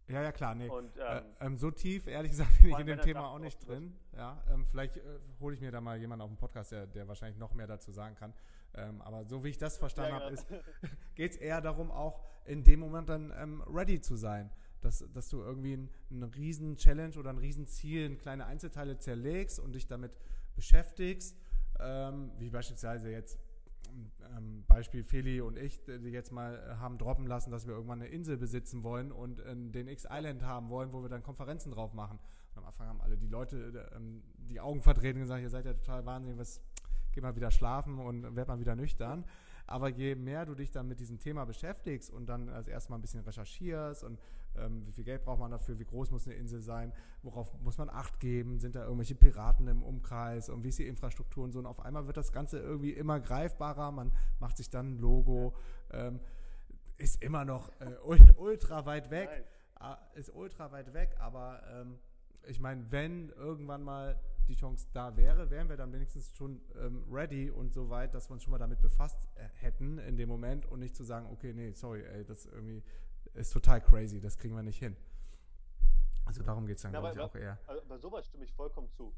S1: Ja, ja, klar, nee.
S3: Und,
S1: äh, ähm, ähm, so tief, ehrlich gesagt, bin ich in dem Thema auch nicht drin. Ja, ähm, vielleicht äh, hole ich mir da mal jemanden auf dem Podcast, der, der wahrscheinlich noch mehr dazu sagen kann. Ähm, aber so wie ich das verstanden ja, habe, genau. geht es eher darum, auch in dem Moment dann ähm, ready zu sein. Dass, dass du irgendwie einen, einen riesen Challenge oder ein riesen Ziel in kleine Einzelteile zerlegst und dich damit beschäftigst ähm, wie beispielsweise jetzt ähm, Beispiel Feli und ich, die jetzt mal äh, haben droppen lassen, dass wir irgendwann eine Insel besitzen wollen und äh, den X-Island haben wollen, wo wir dann Konferenzen drauf machen. Und am Anfang haben alle die Leute äh, ähm, die Augen verdreht und gesagt, ihr seid ja total wahnsinnig, was, geht mal wieder schlafen und werd mal wieder nüchtern. Aber je mehr du dich dann mit diesem Thema beschäftigst und dann als erstmal ein bisschen recherchierst und wie viel Geld braucht man dafür, wie groß muss eine Insel sein, worauf muss man Acht geben, sind da irgendwelche Piraten im Umkreis? Und wie ist die Infrastruktur und so. Und auf einmal wird das Ganze irgendwie immer greifbarer, man macht sich dann ein Logo, ähm, ist immer noch äh, ultra weit weg, äh, ist ultra weit weg, aber ähm, ich meine, wenn irgendwann mal die Chance da wäre, wären wir dann wenigstens schon ähm, ready und so weit, dass wir uns schon mal damit befasst äh, hätten in dem Moment und nicht zu sagen, okay, nee, sorry, ey, das irgendwie ist total crazy, das kriegen wir nicht hin. Also darum geht es dann, glaube ich, auch eher.
S3: Also bei sowas stimme ich vollkommen zu.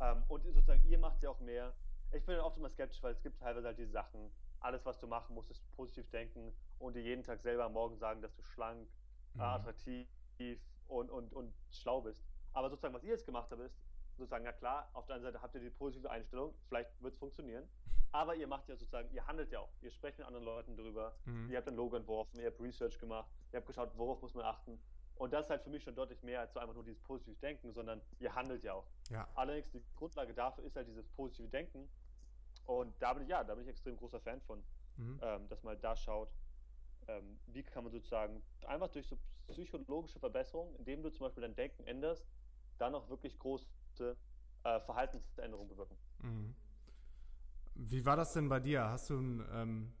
S3: Ähm, und sozusagen, ihr macht ja auch mehr. Ich bin auch immer skeptisch, weil es gibt teilweise halt diese Sachen, alles, was du machen musst, ist positiv denken und dir jeden Tag selber am Morgen sagen, dass du schlank, mhm. attraktiv und, und, und schlau bist. Aber sozusagen, was ihr jetzt gemacht habt, ist, sozusagen, ja klar, auf der einen Seite habt ihr die positive Einstellung, vielleicht wird es funktionieren, aber ihr macht ja sozusagen, ihr handelt ja auch, ihr sprecht mit anderen Leuten darüber, mhm. ihr habt ein Logo entworfen, ihr habt Research gemacht, ihr habt geschaut, worauf muss man achten Und das ist halt für mich schon deutlich mehr als so einfach nur dieses positive Denken, sondern ihr handelt ja auch.
S1: Ja.
S3: Allerdings die Grundlage dafür ist halt dieses positive Denken. Und da bin ich, ja, da bin ich extrem großer Fan von,
S1: Mhm.
S3: ähm, dass man halt da schaut, ähm, wie kann man sozusagen einfach durch so psychologische Verbesserungen, indem du zum Beispiel dein Denken änderst, dann auch wirklich große äh, Verhaltensänderungen bewirken.
S1: Mhm. Wie war das denn bei dir? Hast du ein, ähm,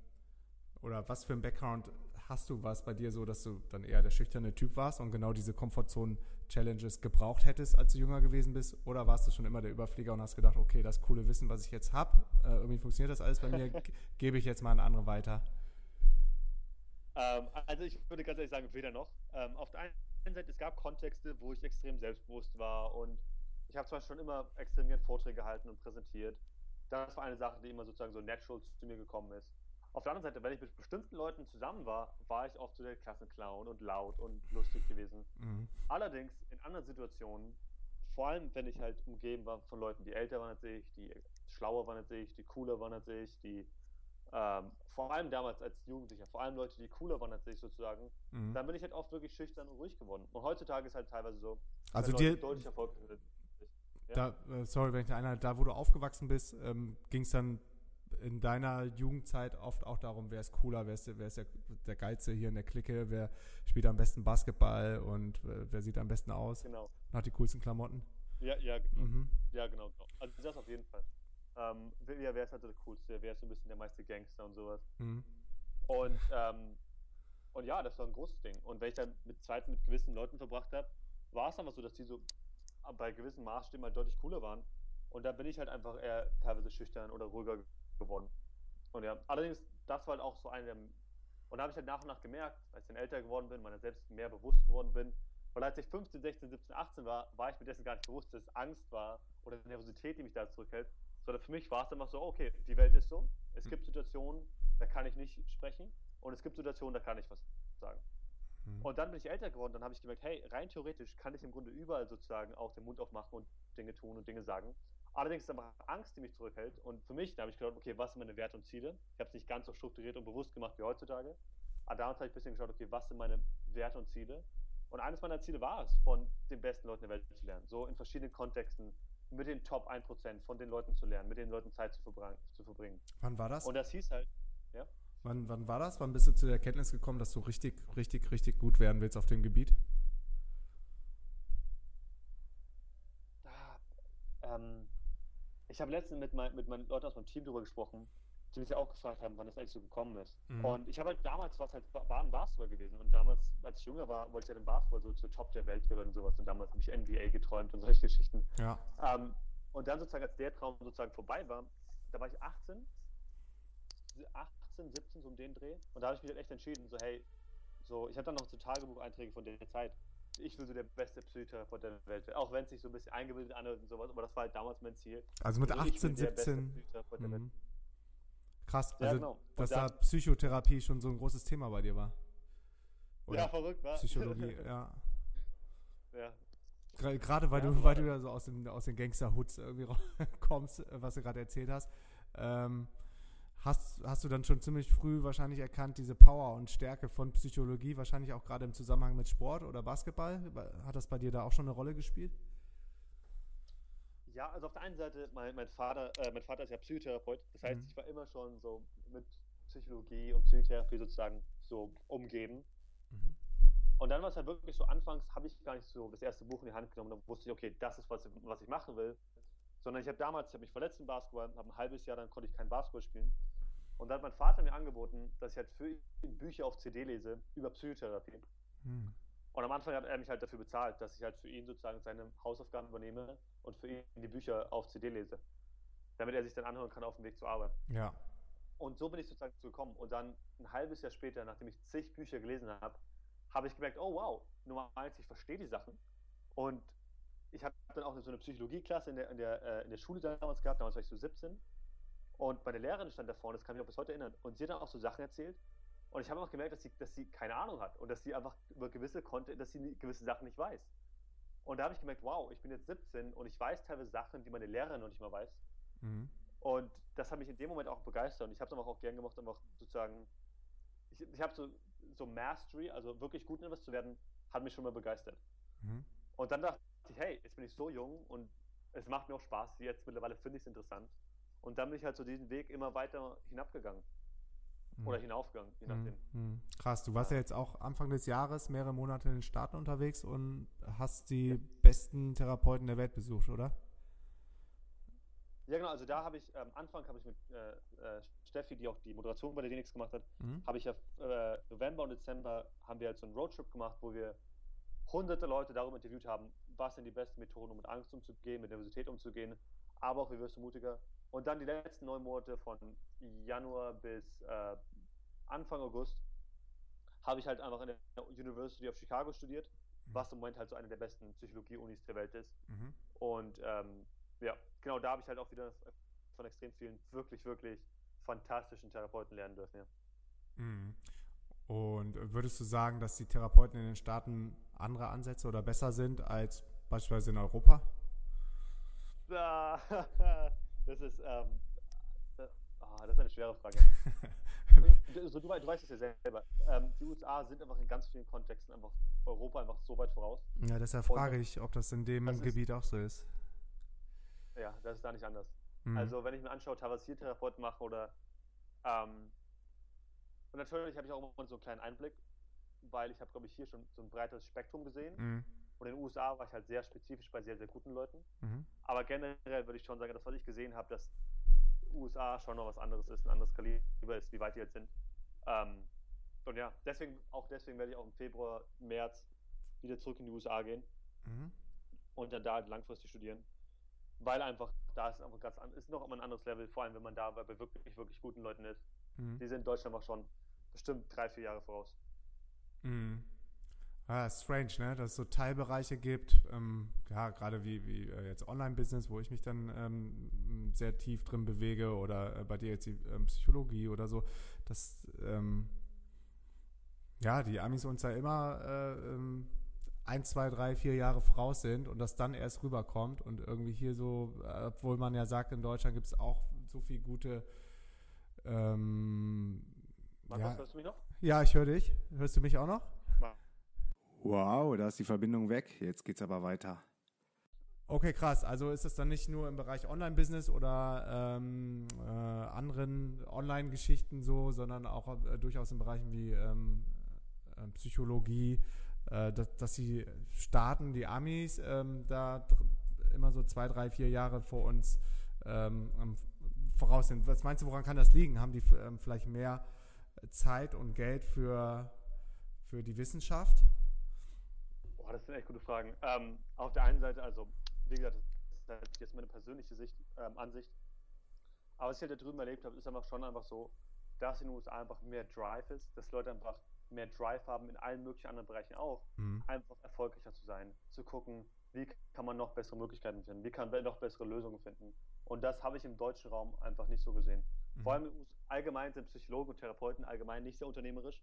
S1: oder was für ein Background hast du? War es bei dir so, dass du dann eher der schüchterne Typ warst und genau diese Komfortzone-Challenges gebraucht hättest, als du jünger gewesen bist? Oder warst du schon immer der Überflieger und hast gedacht, okay, das coole Wissen, was ich jetzt habe, äh, irgendwie funktioniert das alles bei mir, ge- gebe ich jetzt mal an andere weiter?
S3: Ähm, also ich würde ganz ehrlich sagen, weder noch. Ähm, auf der einen Seite, es gab Kontexte, wo ich extrem selbstbewusst war und ich habe zwar schon immer extrem gerne Vorträge gehalten und präsentiert. Das war eine Sache, die immer sozusagen so natural zu mir gekommen ist. Auf der anderen Seite, wenn ich mit bestimmten Leuten zusammen war, war ich oft so der Klassenclown und laut und lustig gewesen.
S1: Mhm.
S3: Allerdings in anderen Situationen, vor allem wenn ich halt umgeben war von Leuten, die älter waren als ich, die schlauer waren als ich, die cooler waren als ich, die ähm, vor allem damals als Jugendlicher, vor allem Leute, die cooler waren als ich sozusagen,
S1: Mhm.
S3: dann bin ich halt oft wirklich schüchtern und ruhig geworden. Und heutzutage ist halt teilweise so,
S1: Also dir,
S3: deutlich erfolgreicher sind.
S1: da, äh, sorry, wenn ich da einhalte, da wo du aufgewachsen bist, ähm, ging es dann in deiner Jugendzeit oft auch darum, wer ist cooler, wer ist, der, wer ist der, der Geilste hier in der Clique, wer spielt am besten Basketball und äh, wer sieht am besten aus
S3: Genau.
S1: und hat die coolsten Klamotten.
S3: Ja, ja, genau.
S1: Mhm.
S3: Ja, genau, genau. Also das auf jeden Fall. Ähm, wer wer ist halt der Coolste, wer ist so ein bisschen der meiste Gangster und sowas.
S1: Mhm.
S3: Und, ähm, und ja, das war ein großes Ding. Und wenn ich dann mit Zeit mit gewissen Leuten verbracht habe, war es einfach so, dass die so bei gewissen Maßstäben halt deutlich cooler waren. Und da bin ich halt einfach eher teilweise schüchtern oder ruhiger geworden. Und ja, allerdings, das war halt auch so eine der. Und da habe ich halt nach und nach gemerkt, als ich dann älter geworden bin, meiner selbst mehr bewusst geworden bin. Weil als ich 15, 16, 17, 18 war, war ich mir dessen gar nicht bewusst, dass es Angst war oder Nervosität, die mich da zurückhält. Sondern für mich war es einfach so, okay, die Welt ist so. Es gibt Situationen, da kann ich nicht sprechen. Und es gibt Situationen, da kann ich was sagen.
S1: Mhm.
S3: Und dann bin ich älter geworden, dann habe ich gemerkt, hey, rein theoretisch kann ich im Grunde überall sozusagen auch den Mund aufmachen und Dinge tun und Dinge sagen. Allerdings ist es einfach Angst, die mich zurückhält. Und für mich, da habe ich gedacht, okay, was sind meine Werte und Ziele? Ich habe es nicht ganz so strukturiert und bewusst gemacht wie heutzutage. Aber damals habe ich ein bisschen geschaut, okay, was sind meine Werte und Ziele? Und eines meiner Ziele war es, von den besten Leuten der Welt zu lernen. So in verschiedenen Kontexten, mit den Top 1% von den Leuten zu lernen, mit den Leuten Zeit zu, verbringen. Zu verbringen.
S1: Wann war das?
S3: Und das hieß halt,
S1: Wann, wann war das? Wann bist du zu der Erkenntnis gekommen, dass du richtig, richtig, richtig gut werden willst auf dem Gebiet?
S3: Ah, ähm, ich habe letztens mit, mein, mit meinen Leuten aus meinem Team darüber gesprochen, die mich auch gefragt haben, wann das eigentlich so gekommen ist.
S1: Mhm.
S3: Und ich habe halt damals, was halt war ein Basketball gewesen. Und damals, als ich jünger war, wollte ich halt im Basketball so zur Top der Welt gehören und sowas. Und damals habe ich NBA geträumt und solche Geschichten.
S1: Ja.
S3: Ähm, und dann sozusagen, als der Traum sozusagen vorbei war, da war ich 18, 18, 17, so um den Dreh. Und da habe ich mich halt echt entschieden, so hey, so, ich habe dann noch so Tagebucheinträge von der Zeit. Ich will so der beste Psychotherapeut der Welt werden. Auch wenn es sich so ein bisschen eingebildet anhört und sowas, aber das war halt damals mein Ziel.
S1: Also mit
S3: Also ich
S1: 18,
S3: bin der beste
S1: 17.
S3: Psychotherapeut der Welt.
S1: Mhm. Krass,
S3: Ja,
S1: also
S3: genau.
S1: Dass
S3: dann-
S1: da Psychotherapie schon so ein großes Thema bei dir war. Oder
S3: Ja, verrückt, war.
S1: Psychologie, ja.
S3: ja.
S1: Gerade weil
S3: Ja,
S1: du, weil du ja so aus, dem, aus den Gangster-Hoods irgendwie kommst, was du gerade erzählt hast. Ähm, hast, hast du dann schon ziemlich früh wahrscheinlich erkannt, diese Power und Stärke von Psychologie, wahrscheinlich auch gerade im Zusammenhang mit Sport oder Basketball? Hat das bei dir da auch schon eine Rolle gespielt?
S3: Ja, also auf der einen Seite, mein, mein, Vater, äh, mein Vater ist ja Psychotherapeut. Das heißt,
S1: Mhm.
S3: ich war immer schon so mit Psychologie und Psychotherapie sozusagen so umgeben.
S1: Mhm.
S3: Und dann war es halt wirklich so, anfangs habe ich gar nicht so das erste Buch in die Hand genommen und dann wusste ich, okay, das ist, was, ich- was ich machen will. Sondern ich habe damals, ich habe mich verletzt im Basketball, habe ein halbes Jahr, dann konnte ich kein Basketball spielen. Und dann hat mein Vater mir angeboten, dass ich halt für ihn Bücher auf CD lese über Psychotherapie.
S1: Mhm.
S3: Und am Anfang hat er mich halt dafür bezahlt, dass ich halt für ihn sozusagen seine Hausaufgaben übernehme und für ihn die Bücher auf CD lese. Damit er sich dann anhören kann auf dem Weg zur Arbeit.
S1: Ja.
S3: Und so bin ich sozusagen zu gekommen. Und dann ein halbes Jahr später, nachdem ich zig Bücher gelesen habe, habe ich gemerkt, oh wow, Nummer eins, ich verstehe die Sachen. Und ich habe dann auch so eine Psychologieklasse in der, in, der, äh, in der Schule damals gehabt, damals war ich so 17. Und meine Lehrerin stand da vorne, das kann mich auch bis heute erinnern. Und sie hat dann auch so Sachen erzählt. Und ich habe auch gemerkt, dass sie, dass sie keine Ahnung hat und dass sie einfach über gewisse konnte, dass sie gewisse Sachen nicht weiß. Und da habe ich gemerkt, wow, ich bin jetzt 17 und ich weiß teilweise Sachen, die meine Lehrerin noch nicht mal weiß.
S1: Mhm.
S3: Und das hat mich in dem Moment auch begeistert. Und ich habe es auch gern gemacht, einfach sozusagen. Ich, ich habe so, so Mastery, also wirklich gut in etwas zu werden, hat mich schon mal begeistert. Mhm. Und dann dachte ich, hey, jetzt bin ich so jung und es macht mir auch Spaß. Jetzt mittlerweile finde ich es interessant. Und dann bin ich halt so diesen Weg immer weiter hinabgegangen. Mhm. Oder hinaufgegangen, je nachdem.
S1: Mhm. Krass, du warst ja jetzt auch Anfang des Jahres mehrere Monate in den Staaten unterwegs und hast die ja. besten Therapeuten der Welt besucht, oder?
S3: Ja, genau. Also da habe ich, am ähm, Anfang habe ich mit äh, äh, Steffi, die auch die Moderation bei der DNX gemacht hat, mhm. habe ich ja äh, November und Dezember haben wir halt so einen Roadtrip gemacht, wo wir hunderte Leute darüber interviewt haben, was sind die besten Methoden, um mit Angst umzugehen, mit Nervosität umzugehen, aber auch wie wirst du mutiger. Und dann die letzten neun Monate von Januar bis äh, Anfang August habe ich halt einfach in der University of Chicago studiert, mhm. was im Moment halt so eine der besten Psychologie-Unis der Welt ist. Mhm. Und ähm, ja, genau da habe ich halt auch wieder von extrem vielen wirklich, wirklich fantastischen Therapeuten lernen dürfen. Ja.
S1: Mhm. Und würdest du sagen, dass die Therapeuten in den Staaten andere Ansätze oder besser sind als beispielsweise in Europa?
S3: Das ist, ähm, oh, das ist eine schwere Frage. so, du, du, weißt es ja selber. Ähm, die USA sind einfach in ganz vielen Kontexten einfach Europa einfach so weit voraus.
S1: Ja, deshalb frage ich, ob das in dem das Gebiet ist, auch so ist.
S3: Ja, das ist da nicht anders. Mhm. Also, wenn ich mir anschaue, was hier Therapeuten machen oder ähm, und natürlich habe ich auch immer so einen kleinen Einblick, weil ich habe, glaube ich, hier schon so ein breites Spektrum gesehen. Mhm. Und in den USA war ich halt sehr spezifisch bei sehr, sehr guten Leuten. Mhm. Aber generell würde ich schon sagen, das, was ich gesehen habe, dass USA schon noch was anderes ist, ein anderes Kaliber ist, wie weit die jetzt sind. Ähm, und ja, deswegen, auch deswegen werde ich auch im Februar, März wieder zurück in die USA gehen mhm. und dann da halt langfristig studieren. Weil einfach, da ist einfach ganz ist noch immer ein anderes Level, vor allem wenn man da bei wirklich, wirklich guten Leuten ist. Mhm. Die sind in Deutschland auch schon bestimmt drei, vier Jahre voraus.
S1: Mhm. Ah, strange, ne? Dass es so Teilbereiche gibt, ähm, ja, gerade wie, wie äh, jetzt Online-Business, wo ich mich dann ähm, sehr tief drin bewege oder äh, bei dir jetzt die ähm, Psychologie oder so, dass ähm, ja, die Amis uns ja immer äh, ähm, ein, zwei, drei, vier Jahre voraus sind und das dann erst rüberkommt und irgendwie hier so, äh, obwohl man ja sagt, in Deutschland gibt es auch so viel gute ähm,
S3: Markus, ja. hörst du mich noch?
S1: Ja, ich höre dich. Hörst du mich auch noch? Wow, da ist die Verbindung weg. Jetzt geht's aber weiter. Okay, krass. Also ist es dann nicht nur im Bereich Online-Business oder ähm, äh, anderen Online-Geschichten so, sondern auch äh, durchaus in Bereichen wie ähm, äh, Psychologie, äh, dass, dass die Staaten, die Amis, ähm, da immer so zwei, drei, vier Jahre vor uns ähm, voraus sind. Was meinst du, woran kann das liegen? Haben die ähm, vielleicht mehr Zeit und Geld für, für die Wissenschaft?
S3: Boah, das sind echt gute Fragen. Ähm, auf der einen Seite, also, wie gesagt, das ist halt jetzt meine persönliche Sicht, ähm, Ansicht. Aber was ich halt da drüben erlebt habe, ist einfach schon einfach so, dass in den USA einfach mehr Drive ist, dass Leute einfach mehr Drive haben in allen möglichen anderen Bereichen auch, mhm. einfach erfolgreicher zu sein, zu gucken, wie kann man noch bessere Möglichkeiten finden, wie kann man noch bessere Lösungen finden. Und das habe ich im deutschen Raum einfach nicht so gesehen. Mhm. Vor allem allgemein sind Psychologen und Therapeuten allgemein nicht sehr unternehmerisch.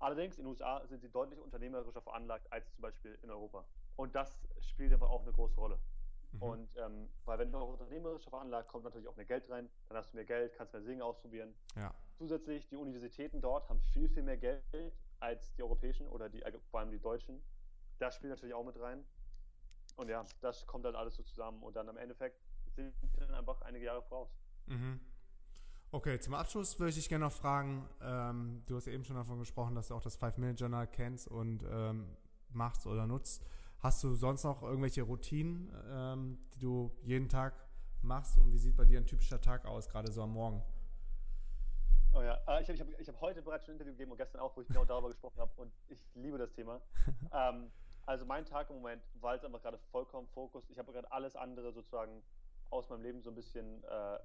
S3: Allerdings in den USA sind sie deutlich unternehmerischer veranlagt als zum Beispiel in Europa. Und das spielt einfach auch eine große Rolle. Mhm. Und ähm, weil wenn du auch unternehmerischer veranlagt, kommt natürlich auch mehr Geld rein, dann hast du mehr Geld, kannst mehr Singen ausprobieren. Ja. Zusätzlich, die Universitäten dort haben viel, viel mehr Geld als die europäischen oder die, vor allem die deutschen. Das spielt natürlich auch mit rein. Und ja, das kommt dann alles so zusammen. Und dann am Endeffekt sind dann einfach einige Jahre voraus. Mhm.
S1: Okay, zum Abschluss würde ich dich gerne noch fragen, ähm, du hast eben schon davon gesprochen, dass du auch das Five-Minute-Journal kennst und ähm, machst oder nutzt. Hast du sonst noch irgendwelche Routinen, ähm, die du jeden Tag machst und wie sieht bei dir ein typischer Tag aus, gerade so am Morgen?
S3: Oh ja, äh, ich habe ich hab, ich hab heute bereits schon ein Interview gegeben und gestern auch, wo ich genau darüber gesprochen habe und ich liebe das Thema. ähm, also mein Tag im Moment war jetzt einfach gerade vollkommen Fokus. Ich habe gerade alles andere sozusagen aus meinem Leben so ein bisschen äh,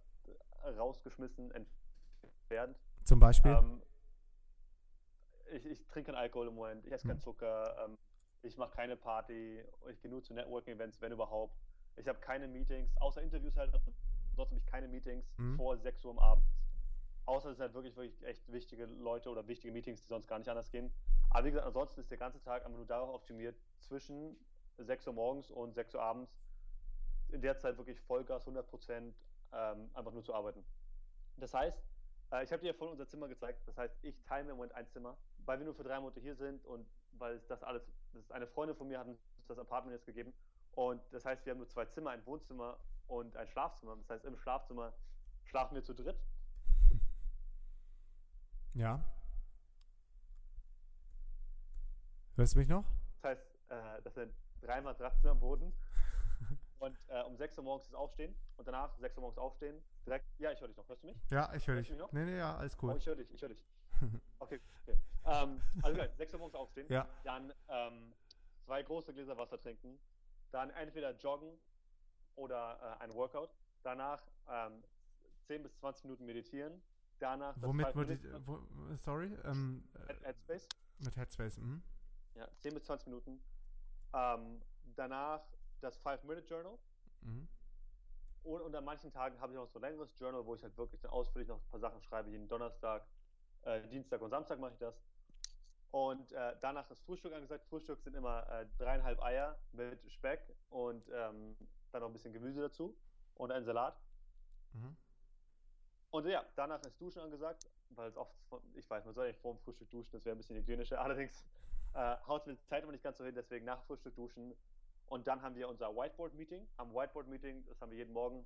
S3: rausgeschmissen, entfernt.
S1: Zum Beispiel? Ähm,
S3: ich, ich, trinke keinen Alkohol im Moment, ich esse keinen hm. Zucker, ähm, ich mache keine Party, ich gehe nur zu Networking-Events, wenn überhaupt. Ich habe keine Meetings, außer Interviews halt, sonst habe ich keine Meetings mhm. vor 6 Uhr am Abend. Außer es sind halt wirklich, wirklich echt wichtige Leute oder wichtige Meetings, die sonst gar nicht anders gehen. Aber wie gesagt, ansonsten ist der ganze Tag einfach nur darauf optimiert, zwischen 6 Uhr morgens und 6 Uhr abends in der Zeit wirklich Vollgas, 100 Prozent, ähm, einfach nur zu arbeiten. Das heißt, äh, ich habe dir ja vorhin unser Zimmer gezeigt, das heißt, ich teile mir im Moment ein Zimmer weil wir nur für drei Monate hier sind und weil das alles, das ist eine Freundin von mir hat uns das Apartment jetzt gegeben. Und das heißt, wir haben nur zwei Zimmer, ein Wohnzimmer und ein Schlafzimmer. Das heißt, im Schlafzimmer schlafen wir zu dritt.
S1: Ja. Hörst du mich noch?
S3: Das heißt, äh, das sind drei Matratzen am Boden. Und äh, um 6 Uhr morgens ist Aufstehen und danach 6 Uhr morgens aufstehen. Direkt, ja, ich höre dich noch. Hörst du mich?
S1: Ja, ich höre dich.
S3: mich noch?
S1: Nee, nee, ja, alles cool.
S3: Oh, ich höre dich, ich höre dich. Okay, okay. Ähm, also geil, 6 Uhr morgens aufstehen.
S1: Ja.
S3: Dann ähm, zwei große Gläser Wasser trinken. Dann entweder joggen oder äh, ein Workout. Danach ähm, 10 bis 20 Minuten meditieren. Danach
S1: Womit,
S3: Minutes-
S1: wo, sorry, ähm,
S3: Head- Headspace.
S1: mit Headspace, mhm.
S3: Ja, 10 bis 20 Minuten. Ähm, danach das 5-Minute-Journal.
S1: Mhm.
S3: Und, und an manchen Tagen habe ich noch so ein längeres Journal, wo ich halt wirklich dann ausführlich noch ein paar Sachen schreibe. Jeden Donnerstag, äh, Dienstag und Samstag mache ich das. Und äh, danach ist Frühstück angesagt. Frühstück sind immer äh, dreieinhalb Eier mit Speck und ähm, dann noch ein bisschen Gemüse dazu und ein Salat.
S1: Mhm.
S3: Und ja, danach ist Duschen angesagt, weil es oft, von, ich weiß, man soll nicht vor dem Frühstück duschen, das wäre ein bisschen hygienischer. Allerdings äh, haut mir die Zeit aber nicht ganz so hin, deswegen nach Frühstück duschen. Und dann haben wir unser Whiteboard-Meeting. Am Whiteboard-Meeting, das haben wir jeden Morgen,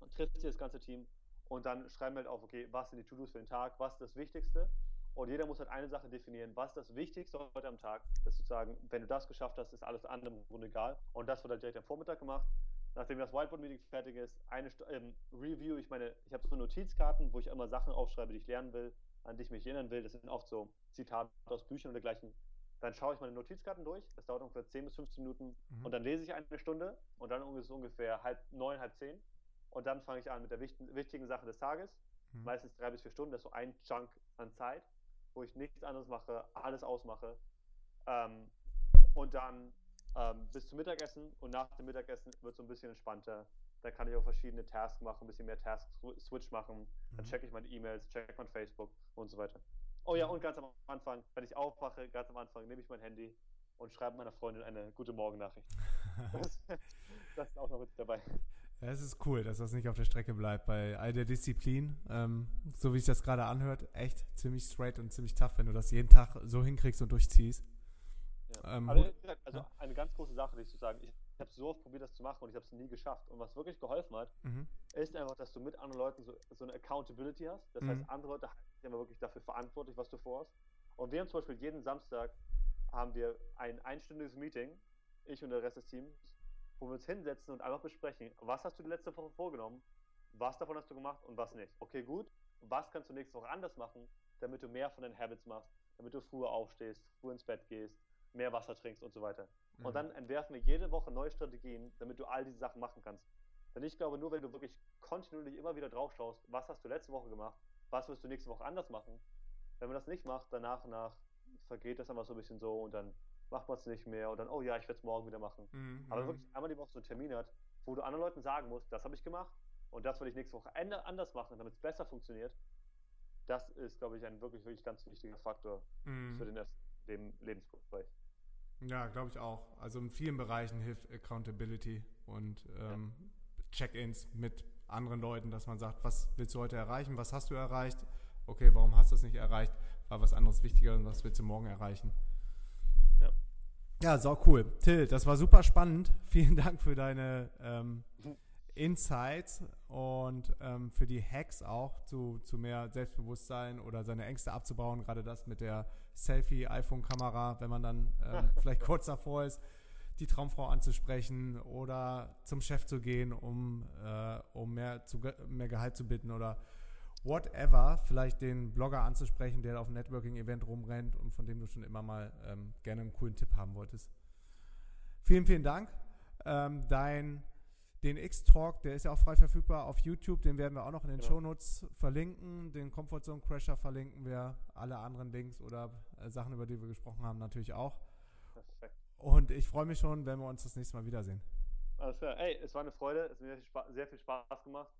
S3: und trifft sich das ganze Team und dann schreiben wir halt auf, okay, was sind die To-Dos für den Tag, was ist das Wichtigste? Und jeder muss halt eine Sache definieren, was ist das Wichtigste heute am Tag. Das sozusagen, wenn du das geschafft hast, ist alles andere im Grunde egal. Und das wird halt direkt am Vormittag gemacht. Nachdem das Whiteboard-Meeting fertig ist, eine Stu ähm, Review. Ich meine, ich habe so Notizkarten, wo ich immer Sachen aufschreibe, die ich lernen will, an die ich mich erinnern will. Das sind oft so Zitate aus Büchern oder dergleichen. Dann schaue ich meine Notizkarten durch. Das dauert ungefähr 10 bis 15 Minuten.
S1: Mhm.
S3: Und dann lese ich eine Stunde und dann ist es ungefähr halb neun, halb zehn. Und dann fange ich an mit der wichtigen, wichtigen Sache des Tages.
S1: Mhm.
S3: Meistens drei bis vier Stunden. Das ist so ein Chunk an Zeit, wo ich nichts anderes mache, alles ausmache. Ähm, und dann ähm, bis zum Mittagessen. Und nach dem Mittagessen wird es so ein bisschen entspannter. Da kann ich auch verschiedene Tasks machen, ein bisschen mehr Task-Switch machen. Dann
S1: Mhm.
S3: checke ich meine E-Mails, checke mein Facebook und so weiter. Oh ja, und ganz am Anfang, wenn ich aufwache, ganz am Anfang nehme ich mein Handy und schreibe meiner Freundin eine gute Morgennachricht. Das, das ist auch noch mit dabei.
S1: Ja, es ist cool, dass das nicht auf der Strecke bleibt bei all der Disziplin. Ähm, so wie sich das gerade anhört, echt ziemlich straight und ziemlich tough, wenn du das jeden Tag so hinkriegst und durchziehst.
S3: Ja.
S1: Ähm,
S3: gesagt, also
S1: ja.
S3: eine ganz große Sache, die ich zu sagen, ich habe so oft probiert, das zu machen und ich habe es nie geschafft. Und was wirklich geholfen hat,
S1: Mhm.
S3: ist einfach, dass du mit anderen Leuten so, so eine Accountability hast. Das
S1: Mhm.
S3: heißt, andere Leute halten dich immer wirklich dafür verantwortlich, was du vorhast. Und wir haben zum Beispiel jeden Samstag haben wir ein einstündiges Meeting, ich und der Rest des Teams, wo wir uns hinsetzen und einfach besprechen, was hast du die letzte Woche vorgenommen, was davon hast du gemacht und was nicht. Okay, gut. Was kannst du nächste Woche anders machen, damit du mehr von deinen Habits machst, damit du früher aufstehst, früher ins Bett gehst, mehr Wasser trinkst und so weiter.
S1: Mhm.
S3: Und dann entwerfen wir jede Woche neue Strategien, damit du all diese Sachen machen kannst. Denn ich glaube, nur wenn du wirklich kontinuierlich immer wieder drauf schaust, was hast du letzte Woche gemacht, was wirst du nächste Woche anders machen, wenn man das nicht macht, dann nach und nach vergeht das einfach so ein bisschen so und dann macht man es nicht mehr und dann, oh ja, ich werde es morgen wieder machen.
S1: Mhm.
S3: Aber wirklich einmal die Woche so einen Termin hat, wo du anderen Leuten sagen musst, das habe ich gemacht und das will ich nächste Woche anders machen, damit es besser funktioniert, das ist, glaube ich, ein wirklich, wirklich ganz wichtiger Faktor
S1: Mhm.
S3: für den dem Lebensbereich.
S1: Ja, glaube ich auch. Also in vielen Bereichen hilft Accountability und ähm, Check-ins mit anderen Leuten, dass man sagt, was willst du heute erreichen, was hast du erreicht, okay, warum hast du es nicht erreicht, war was anderes wichtiger und was willst du morgen erreichen.
S3: Ja.
S1: Ja, sau cool. Till, das war super spannend. Vielen Dank für deine ähm, Insights und ähm, für die Hacks auch zu, zu mehr Selbstbewusstsein oder seine Ängste abzubauen. Gerade das mit der Selfie-iPhone-Kamera, wenn man dann ähm, vielleicht kurz davor ist, die Traumfrau anzusprechen oder zum Chef zu gehen, um, äh, um mehr, zu, mehr Gehalt zu bitten oder whatever. Vielleicht den Blogger anzusprechen, der auf einem Networking-Event rumrennt und von dem du schon immer mal ähm, gerne einen coolen Tipp haben wolltest. Vielen, vielen Dank. Ähm, dein, den X-Talk, der ist ja auch frei verfügbar auf YouTube, den werden wir auch noch in den
S3: Genau.
S1: Shownotes verlinken. Den Comfort Zone Crasher verlinken wir. Alle anderen Links oder äh, Sachen, über die wir gesprochen haben, natürlich auch.
S3: Perfekt.
S1: Und ich freue mich schon, wenn wir uns das nächste Mal wiedersehen.
S3: Alles klar. Ey, es war eine Freude, es hat mir sehr viel Spaß, gemacht.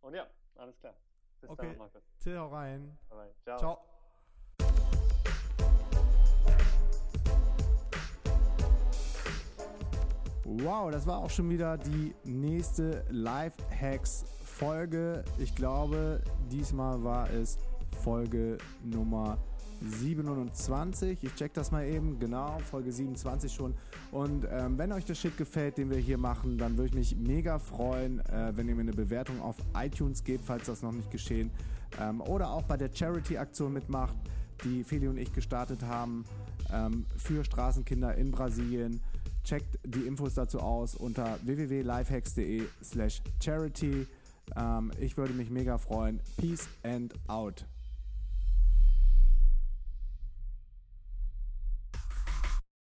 S3: Und ja, alles klar. Bis
S1: Okay.
S3: dann, Markus.
S1: Till, hau rein.
S3: Ciao.
S1: Ciao. Wow, das war auch schon wieder die nächste Live-Hacks-Folge. Ich glaube, diesmal war es Folge Nummer 27. Ich check das mal eben. Genau, Folge 27 schon. Und ähm, wenn euch der Shit gefällt, den wir hier machen, dann würde ich mich mega freuen, äh, wenn ihr mir eine Bewertung auf iTunes gebt, falls das noch nicht geschehen. Ähm, oder auch bei der Charity-Aktion mitmacht, die Feli und ich gestartet haben ähm, für Straßenkinder in Brasilien. Checkt die Infos dazu aus unter www.lifehacks.de slash charity. Ähm, ich würde mich mega freuen. Peace and out.